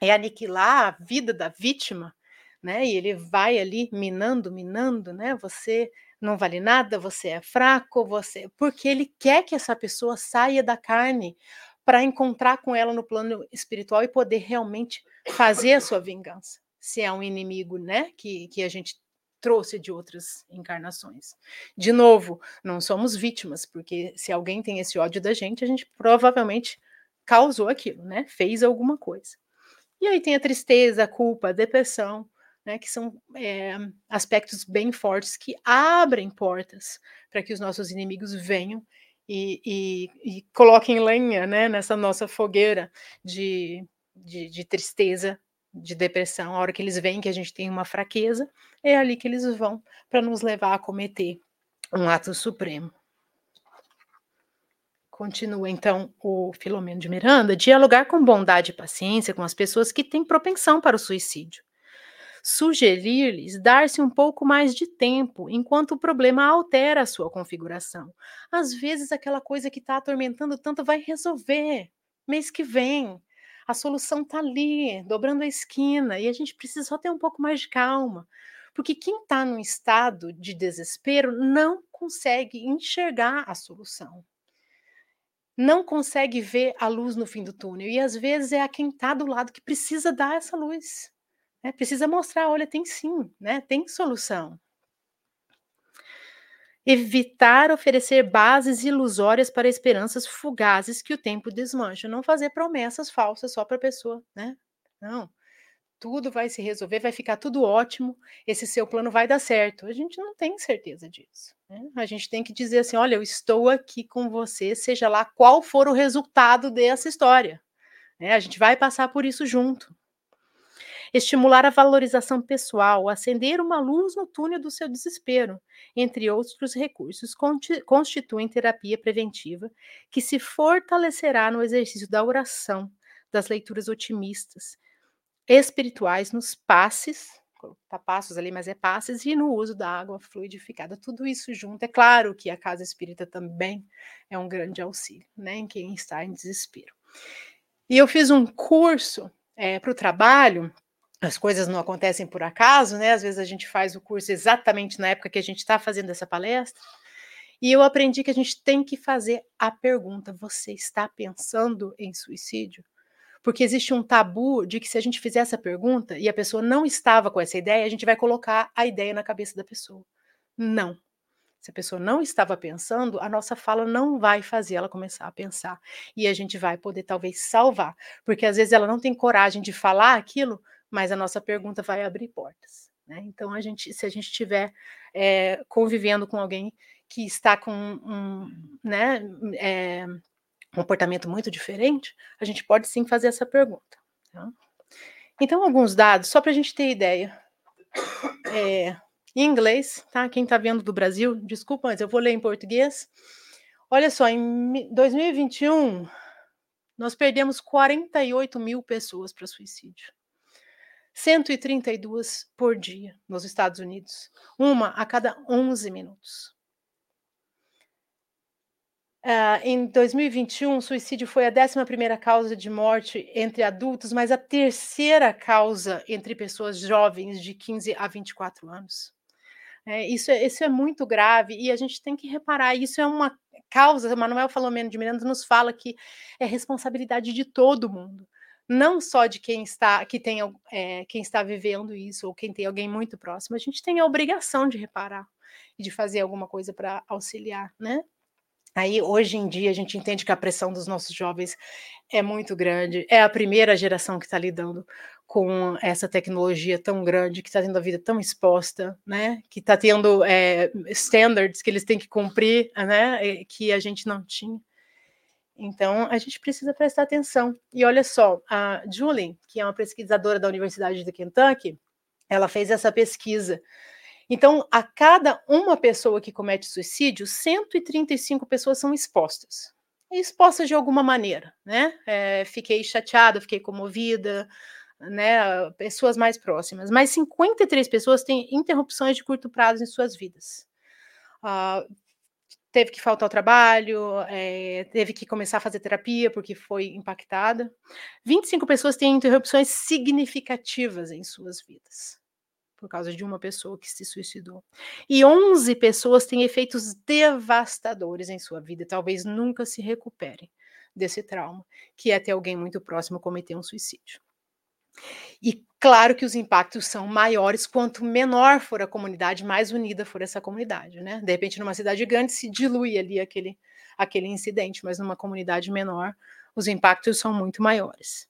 é aniquilar a vida da vítima, né? E ele vai ali minando, minando, né? Você não vale nada, você é fraco, você, porque ele quer que essa pessoa saia da carne para encontrar com ela no plano espiritual e poder realmente fazer a sua vingança. Se é um inimigo, né, que, que a gente trouxe de outras encarnações. De novo, não somos vítimas, porque se alguém tem esse ódio da gente, a gente provavelmente causou aquilo, né? Fez alguma coisa. E aí tem a tristeza, a culpa, a depressão, né, que são é, aspectos bem fortes que abrem portas para que os nossos inimigos venham e, e, e coloquem lenha né, nessa nossa fogueira de, de, de, tristeza, de depressão. A hora que eles veem que a gente tem uma fraqueza, é ali que eles vão para nos levar a cometer um ato supremo. Continua então o Filomeno de Miranda, dialogar com bondade e paciência com as pessoas que têm propensão para o suicídio sugerir-lhes dar-se um pouco mais de tempo enquanto o problema altera a sua configuração. Às vezes, aquela coisa que está atormentando tanto vai resolver mês que vem. A solução está ali, dobrando a esquina, e a gente precisa só ter um pouco mais de calma. Porque quem está num estado de desespero não consegue enxergar a solução. Não consegue ver a luz no fim do túnel. E às vezes é a quem está do lado que precisa dar essa luz. Né? Precisa mostrar: olha, tem sim, né? tem solução. Evitar oferecer bases ilusórias para esperanças fugazes que o tempo desmancha. Não fazer promessas falsas só para a pessoa, né? Não. Tudo vai se resolver, vai ficar tudo ótimo, esse seu plano vai dar certo. A gente não tem certeza disso. Né? A gente tem que dizer assim: olha, eu estou aqui com você, seja lá qual for o resultado dessa história. Né? A gente vai passar por isso junto estimular a valorização pessoal, acender uma luz no túnel do seu desespero, entre outros recursos, constituem terapia preventiva que se fortalecerá no exercício da oração, das leituras otimistas, espirituais, nos passes, tá passos ali, mas é passes, e no uso da água fluidificada. Tudo isso junto. É claro que a casa espírita também é um grande auxílio, né, em quem está em desespero. E eu fiz um curso é, para o trabalho as coisas não acontecem por acaso, né? Às vezes a gente faz o curso exatamente na época que a gente está fazendo essa palestra. E eu aprendi que a gente tem que fazer a pergunta: você está pensando em suicídio? Porque existe um tabu de que se a gente fizer essa pergunta e a pessoa não estava com essa ideia, a gente vai colocar a ideia na cabeça da pessoa. Não. Se a pessoa não estava pensando, a nossa fala não vai fazer ela começar a pensar. E a gente vai poder talvez salvar. Porque às vezes ela não tem coragem de falar aquilo mas a nossa pergunta vai abrir portas. Né? Então, a gente, se a gente estiver é, convivendo com alguém que está com um né, é, comportamento muito diferente, a gente pode sim fazer essa pergunta. Tá? Então, alguns dados, só para a gente ter ideia. É, em inglês, tá? Quem está vendo do Brasil, desculpa, mas eu vou ler em português. Olha só, em 2021, nós perdemos 48 mil pessoas para suicídio. 132 por dia nos Estados Unidos, uma a cada 11 minutos. Uh, em 2021, o suicídio foi a 11 causa de morte entre adultos, mas a terceira causa entre pessoas jovens de 15 a 24 anos. É, isso, é, isso é muito grave e a gente tem que reparar. Isso é uma causa, Manuel Falomeno de Miranda nos fala que é responsabilidade de todo mundo não só de quem está que tem é, quem está vivendo isso ou quem tem alguém muito próximo, a gente tem a obrigação de reparar e de fazer alguma coisa para auxiliar, né? Aí hoje em dia a gente entende que a pressão dos nossos jovens é muito grande, é a primeira geração que está lidando com essa tecnologia tão grande, que está tendo a vida tão exposta, né? Que está tendo é, standards que eles têm que cumprir, né? Que a gente não tinha. Então, a gente precisa prestar atenção. E olha só, a Julie, que é uma pesquisadora da Universidade de Kentucky, ela fez essa pesquisa. Então, a cada uma pessoa que comete suicídio, 135 pessoas são expostas. Expostas de alguma maneira, né? É, fiquei chateada, fiquei comovida, né? Pessoas mais próximas. Mas 53 pessoas têm interrupções de curto prazo em suas vidas. Uh, teve que faltar ao trabalho, é, teve que começar a fazer terapia porque foi impactada. 25 pessoas têm interrupções significativas em suas vidas, por causa de uma pessoa que se suicidou. E 11 pessoas têm efeitos devastadores em sua vida, talvez nunca se recuperem desse trauma, que é ter alguém muito próximo cometer um suicídio. E claro que os impactos são maiores quanto menor for a comunidade, mais unida for essa comunidade, né? De repente, numa cidade grande se dilui ali aquele, aquele incidente, mas numa comunidade menor os impactos são muito maiores.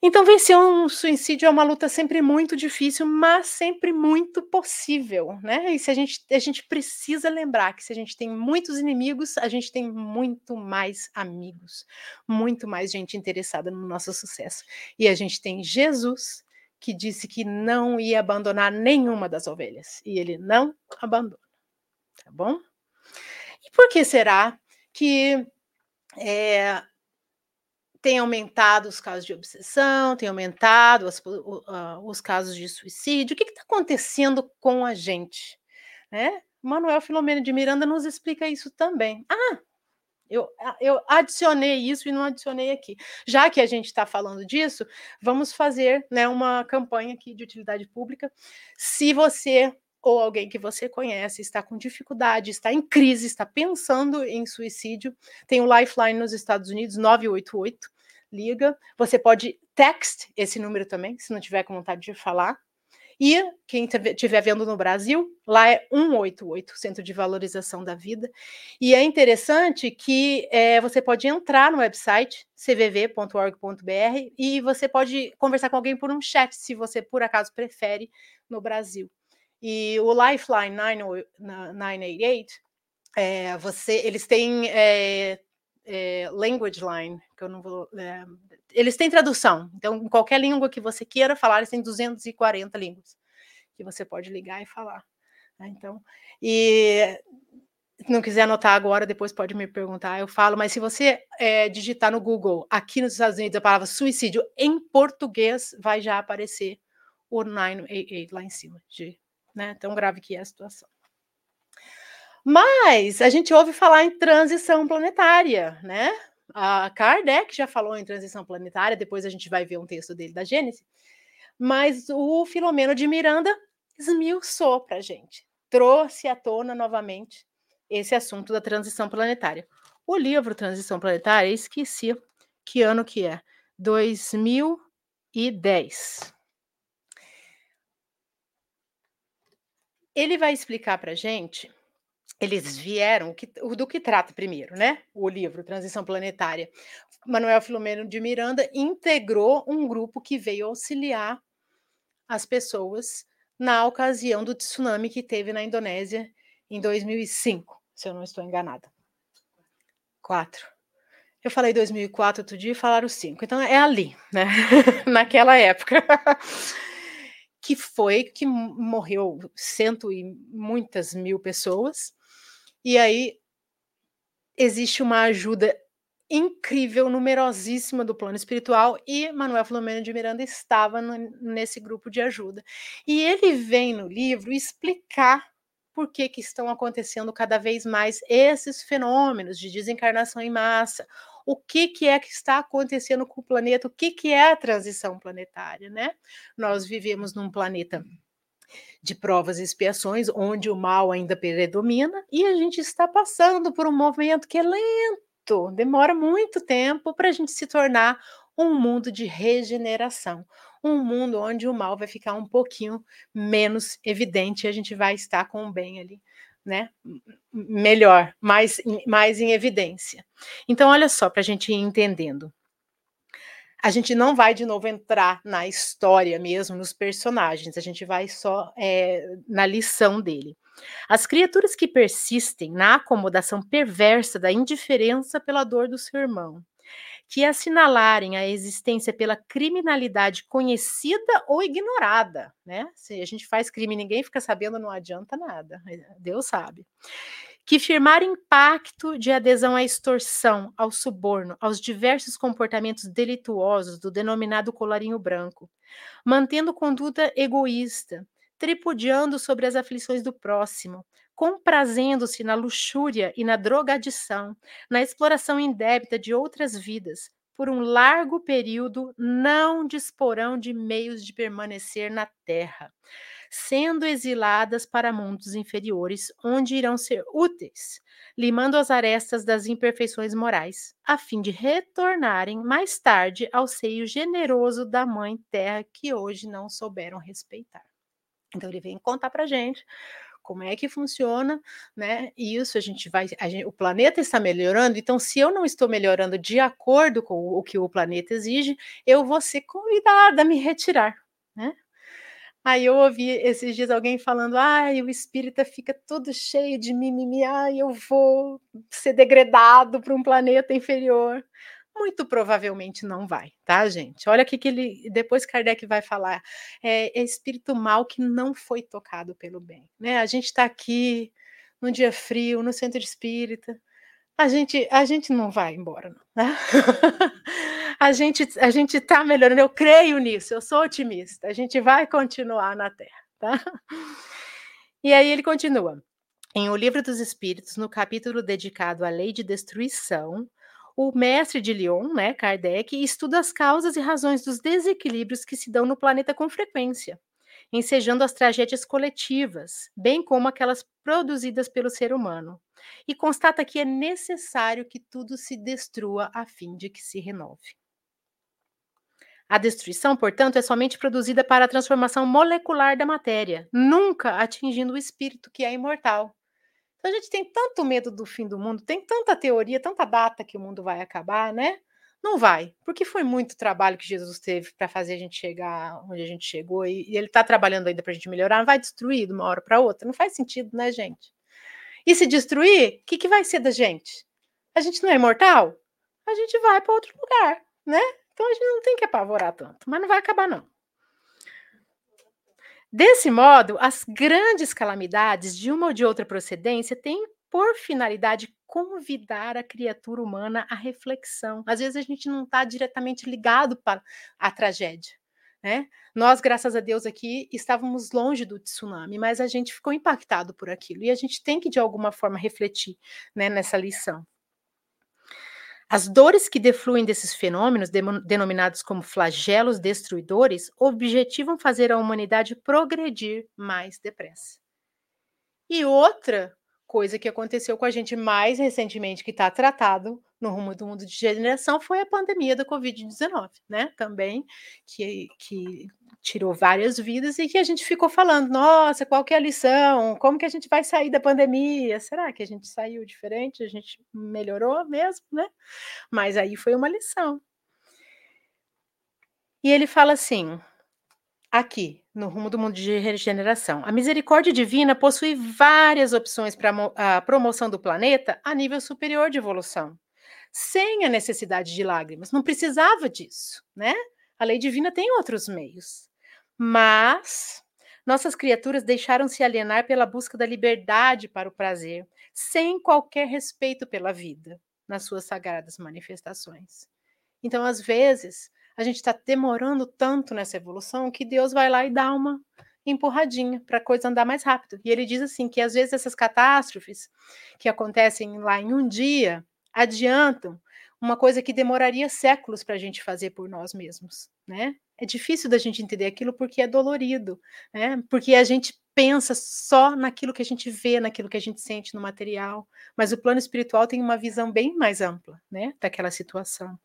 Então, vencer um suicídio é uma luta sempre muito difícil, mas sempre muito possível, né? E se a gente, a gente precisa lembrar que se a gente tem muitos inimigos, a gente tem muito mais amigos, muito mais gente interessada no nosso sucesso. E a gente tem Jesus, que disse que não ia abandonar nenhuma das ovelhas, e ele não abandona, tá bom? E por que será que é, tem aumentado os casos de obsessão, tem aumentado as, uh, os casos de suicídio. O que está acontecendo com a gente? Né? Manuel Filomeno de Miranda nos explica isso também. Ah, eu, eu adicionei isso e não adicionei aqui. Já que a gente está falando disso, vamos fazer né, uma campanha aqui de utilidade pública. Se você ou alguém que você conhece está com dificuldade, está em crise, está pensando em suicídio, tem o Lifeline nos Estados Unidos, 988, liga. Você pode text esse número também, se não tiver com vontade de falar. E quem estiver vendo no Brasil, lá é 188, Centro de Valorização da Vida. E é interessante que é, você pode entrar no website cvv.org.br e você pode conversar com alguém por um chat, se você por acaso prefere, no Brasil. E o Lifeline 988, é, você, eles têm é, é, language line, que eu não vou. Eles têm tradução. Então, em qualquer língua que você queira falar, eles têm 240 línguas que você pode ligar e falar. Né? Então, e se não quiser anotar agora, depois pode me perguntar, eu falo, mas se você é, digitar no Google, aqui nos Estados Unidos, a palavra suicídio em português, vai já aparecer o 988 lá em cima, de né, tão grave que é a situação. Mas a gente ouve falar em transição planetária, né? A Kardec já falou em transição planetária, depois a gente vai ver um texto dele da Gênesis. Mas o Filomeno de Miranda esmiuçou para a gente, trouxe à tona novamente esse assunto da transição planetária. O livro Transição Planetária, esqueci que ano que é, 2010. Ele vai explicar para a gente eles vieram, que, do que trata primeiro, né? O livro Transição Planetária. Manuel Filomeno de Miranda integrou um grupo que veio auxiliar as pessoas na ocasião do tsunami que teve na Indonésia em 2005, se eu não estou enganada. Quatro. Eu falei 2004 outro dia e falaram cinco. Então é ali, né? Naquela época. Que foi que morreu cento e muitas mil pessoas e aí existe uma ajuda incrível, numerosíssima do plano espiritual, e Manuel Filomeno de Miranda estava no, nesse grupo de ajuda. E ele vem no livro explicar por que, que estão acontecendo cada vez mais esses fenômenos de desencarnação em massa, o que, que é que está acontecendo com o planeta, o que, que é a transição planetária, né? Nós vivemos num planeta de provas e expiações, onde o mal ainda predomina, e a gente está passando por um movimento que é lento, demora muito tempo para a gente se tornar um mundo de regeneração, um mundo onde o mal vai ficar um pouquinho menos evidente e a gente vai estar com o bem ali, né? Melhor, mais, mais em evidência. Então, olha só, para a gente ir entendendo a gente não vai de novo entrar na história mesmo, nos personagens, a gente vai só é, na lição dele. As criaturas que persistem na acomodação perversa da indiferença pela dor do seu irmão, que assinalarem a existência pela criminalidade conhecida ou ignorada, né? Se a gente faz crime e ninguém fica sabendo, não adianta nada, Deus sabe que firmarem pacto de adesão à extorsão, ao suborno, aos diversos comportamentos delituosos do denominado colarinho branco, mantendo conduta egoísta, tripudiando sobre as aflições do próximo, comprazendo-se na luxúria e na drogadição, na exploração indébita de outras vidas, por um largo período não disporão de meios de permanecer na terra sendo exiladas para mundos inferiores, onde irão ser úteis, limando as arestas das imperfeições morais, a fim de retornarem mais tarde ao seio generoso da Mãe Terra que hoje não souberam respeitar. Então ele vem contar para gente como é que funciona, né? Isso a gente vai, a gente, o planeta está melhorando. Então, se eu não estou melhorando de acordo com o que o planeta exige, eu vou ser convidada a me retirar, né? Aí eu ouvi esses dias alguém falando: ai, o espírita fica todo cheio de mimimi, ai, eu vou ser degradado para um planeta inferior. Muito provavelmente não vai, tá, gente? Olha o que ele. Depois Kardec vai falar. É, é espírito mal que não foi tocado pelo bem. Né? A gente está aqui num dia frio, no centro espírita. A gente, a gente não vai embora, não. Né? a gente a gente está melhorando. Eu creio nisso. Eu sou otimista. A gente vai continuar na Terra, tá? E aí ele continua. Em O Livro dos Espíritos, no capítulo dedicado à lei de destruição, o mestre de Lyon, né, Kardec, estuda as causas e razões dos desequilíbrios que se dão no planeta com frequência, ensejando as tragédias coletivas, bem como aquelas produzidas pelo ser humano, e constata que é necessário que tudo se destrua a fim de que se renove. A destruição, portanto, é somente produzida para a transformação molecular da matéria, nunca atingindo o espírito, que é imortal. Então a gente tem tanto medo do fim do mundo, tem tanta teoria, tanta data que o mundo vai acabar, né? Não vai, porque foi muito trabalho que Jesus teve para fazer a gente chegar onde a gente chegou e, e ele está trabalhando ainda para a gente melhorar. Não vai destruir de uma hora para outra, não faz sentido, né, gente? E se destruir, o que, que vai ser da gente? A gente não é imortal? A gente vai para outro lugar, né? Então a gente não tem que apavorar tanto, mas não vai acabar, não. Desse modo, as grandes calamidades de uma ou de outra procedência têm por finalidade convidar a criatura humana à reflexão. Às vezes a gente não está diretamente ligado para a tragédia. Né? Nós, graças a Deus, aqui estávamos longe do tsunami, mas a gente ficou impactado por aquilo e a gente tem que, de alguma forma, refletir né, nessa lição. As dores que defluem desses fenômenos, denominados como flagelos destruidores, objetivam fazer a humanidade progredir mais depressa. E outra coisa que aconteceu com a gente mais recentemente, que está tratado no rumo do mundo de geração, foi a pandemia da Covid-19, né? Também, que, que tirou várias vidas e que a gente ficou falando, nossa, qual que é a lição? Como que a gente vai sair da pandemia? Será que a gente saiu diferente? A gente melhorou mesmo, né? Mas aí foi uma lição. E ele fala assim: Aqui, no rumo do mundo de regeneração, a misericórdia divina possui várias opções para a promoção do planeta a nível superior de evolução, sem a necessidade de lágrimas. Não precisava disso, né? A lei divina tem outros meios. Mas nossas criaturas deixaram-se alienar pela busca da liberdade para o prazer, sem qualquer respeito pela vida, nas suas sagradas manifestações. Então, às vezes, a gente está demorando tanto nessa evolução que Deus vai lá e dá uma empurradinha para a coisa andar mais rápido. E ele diz assim que às vezes essas catástrofes que acontecem lá em um dia adiantam uma coisa que demoraria séculos para a gente fazer por nós mesmos, né? É difícil da gente entender aquilo porque é dolorido, né? Porque a gente pensa só naquilo que a gente vê, naquilo que a gente sente no material, mas o plano espiritual tem uma visão bem mais ampla, né, daquela situação.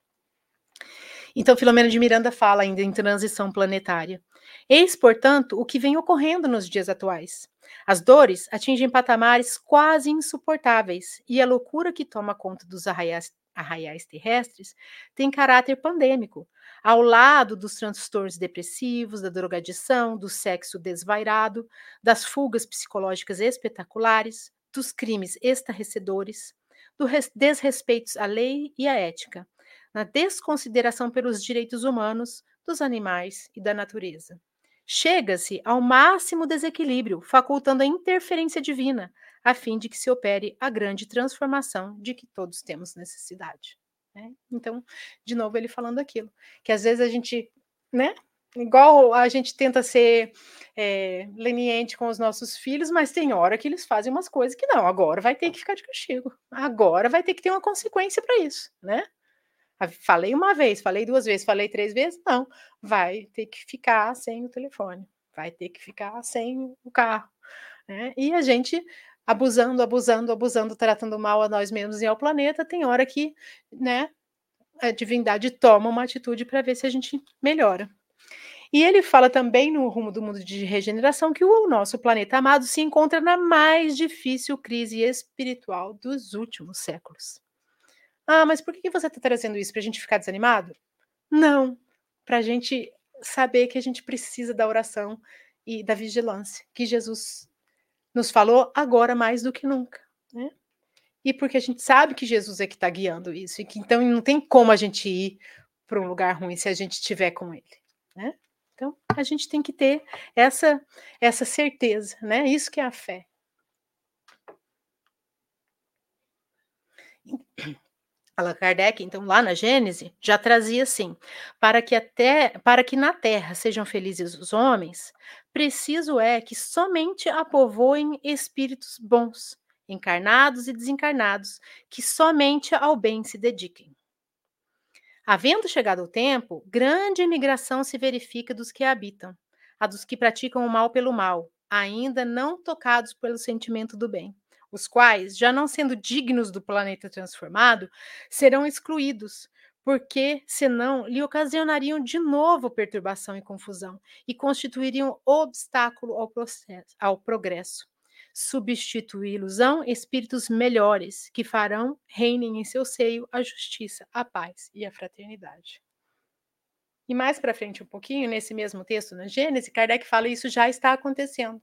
Então, Filomena de Miranda fala ainda em transição planetária. Eis, portanto, o que vem ocorrendo nos dias atuais. As dores atingem patamares quase insuportáveis e a loucura que toma conta dos arraiais, arraiais terrestres tem caráter pandêmico, ao lado dos transtornos depressivos, da drogadição, do sexo desvairado, das fugas psicológicas espetaculares, dos crimes estarrecedores, do desrespeitos à lei e à ética, na desconsideração pelos direitos humanos, dos animais e da natureza. Chega-se ao máximo desequilíbrio, facultando a interferência divina, a fim de que se opere a grande transformação de que todos temos necessidade. Né? Então, de novo, ele falando aquilo, que às vezes a gente, né, igual a gente tenta ser é, leniente com os nossos filhos, mas tem hora que eles fazem umas coisas que não, agora vai ter que ficar de castigo, agora vai ter que ter uma consequência para isso, né? Falei uma vez, falei duas vezes, falei três vezes, não. Vai ter que ficar sem o telefone, vai ter que ficar sem o carro. Né? E a gente abusando, abusando, abusando, tratando mal a nós mesmos e ao planeta, tem hora que né, a divindade toma uma atitude para ver se a gente melhora. E ele fala também no rumo do mundo de regeneração que o nosso planeta amado se encontra na mais difícil crise espiritual dos últimos séculos. Ah, mas por que você está trazendo isso? Para a gente ficar desanimado? Não, para a gente saber que a gente precisa da oração e da vigilância, que Jesus nos falou agora mais do que nunca. Né? E porque a gente sabe que Jesus é que está guiando isso, e que então não tem como a gente ir para um lugar ruim se a gente estiver com Ele. Né? Então a gente tem que ter essa, essa certeza, né? Isso que é a fé. Allan Kardec, então, lá na Gênese, já trazia assim: para que, até, para que na terra sejam felizes os homens, preciso é que somente a espíritos bons, encarnados e desencarnados, que somente ao bem se dediquem. Havendo chegado o tempo, grande imigração se verifica dos que a habitam, a dos que praticam o mal pelo mal, ainda não tocados pelo sentimento do bem os quais, já não sendo dignos do planeta transformado, serão excluídos, porque senão lhe ocasionariam de novo perturbação e confusão e constituiriam obstáculo ao, processo, ao progresso. Substituí-los-ão espíritos melhores, que farão, reinem em seu seio a justiça, a paz e a fraternidade. E mais para frente um pouquinho, nesse mesmo texto, na Gênesis, Kardec fala isso já está acontecendo.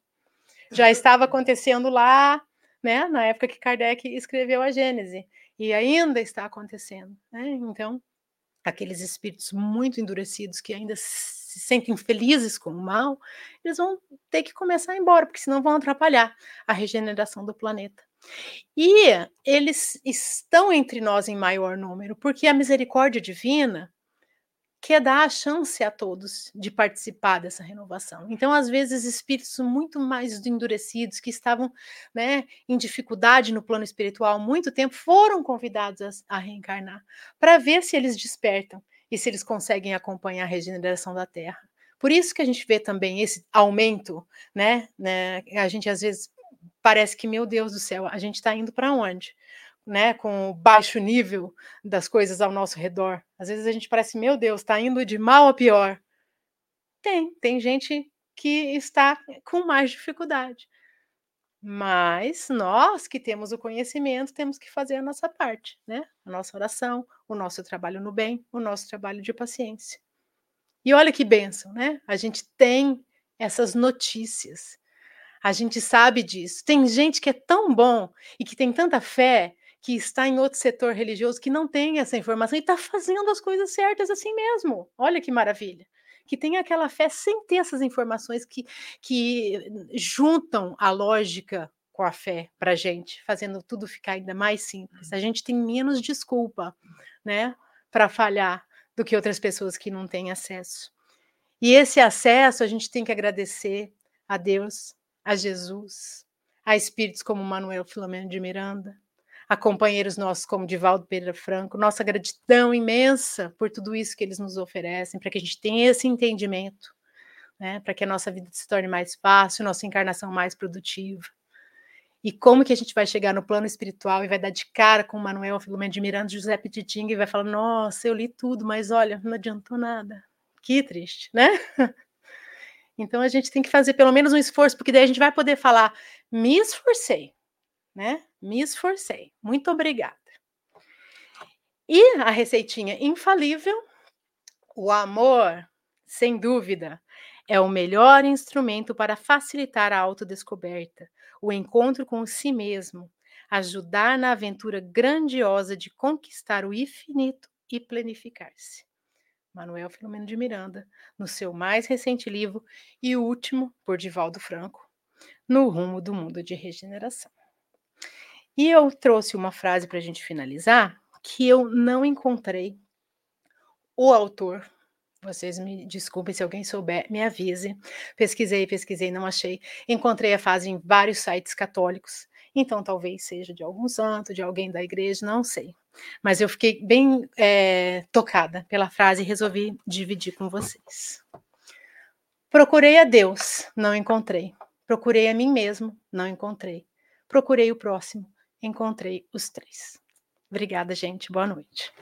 Já estava acontecendo lá né, na época que Kardec escreveu a Gênese, e ainda está acontecendo. Né? Então, aqueles espíritos muito endurecidos que ainda se sentem felizes com o mal, eles vão ter que começar a ir embora, porque senão vão atrapalhar a regeneração do planeta. E eles estão entre nós em maior número, porque a misericórdia divina quer é dar a chance a todos de participar dessa renovação. Então, às vezes, espíritos muito mais endurecidos, que estavam né, em dificuldade no plano espiritual há muito tempo, foram convidados a, a reencarnar, para ver se eles despertam e se eles conseguem acompanhar a regeneração da Terra. Por isso que a gente vê também esse aumento, né? né a gente às vezes parece que, meu Deus do céu, a gente está indo para onde? Né, com o baixo nível das coisas ao nosso redor. Às vezes a gente parece, meu Deus, está indo de mal a pior. Tem, tem gente que está com mais dificuldade. Mas nós que temos o conhecimento, temos que fazer a nossa parte, né? A nossa oração, o nosso trabalho no bem, o nosso trabalho de paciência. E olha que benção, né? A gente tem essas notícias. A gente sabe disso. Tem gente que é tão bom e que tem tanta fé que está em outro setor religioso que não tem essa informação e está fazendo as coisas certas assim mesmo. Olha que maravilha. Que tem aquela fé sem ter essas informações que, que juntam a lógica com a fé para gente, fazendo tudo ficar ainda mais simples. A gente tem menos desculpa, né, para falhar do que outras pessoas que não têm acesso. E esse acesso a gente tem que agradecer a Deus, a Jesus, a espíritos como Manuel Filomeno de Miranda, a companheiros nossos como Divaldo Pereira Franco, nossa gratidão imensa por tudo isso que eles nos oferecem, para que a gente tenha esse entendimento, né, para que a nossa vida se torne mais fácil, nossa encarnação mais produtiva. E como que a gente vai chegar no plano espiritual e vai dar de cara com Manuel Filomeno de Miranda, José Petitinga e vai falar: "Nossa, eu li tudo, mas olha, não adiantou nada". Que triste, né? Então a gente tem que fazer pelo menos um esforço, porque daí a gente vai poder falar: "Me esforcei" né? Me esforcei. Muito obrigada. E a receitinha infalível, o amor, sem dúvida, é o melhor instrumento para facilitar a autodescoberta, o encontro com si mesmo, ajudar na aventura grandiosa de conquistar o infinito e planificar-se. Manuel Filomeno de Miranda, no seu mais recente livro e último, por Divaldo Franco, No Rumo do Mundo de Regeneração. E eu trouxe uma frase para a gente finalizar que eu não encontrei o autor. Vocês me desculpem se alguém souber, me avise. Pesquisei, pesquisei, não achei. Encontrei a frase em vários sites católicos. Então, talvez seja de algum santo, de alguém da igreja, não sei. Mas eu fiquei bem é, tocada pela frase e resolvi dividir com vocês. Procurei a Deus, não encontrei. Procurei a mim mesmo, não encontrei. Procurei o próximo, encontrei os três. Obrigada, gente. Boa noite.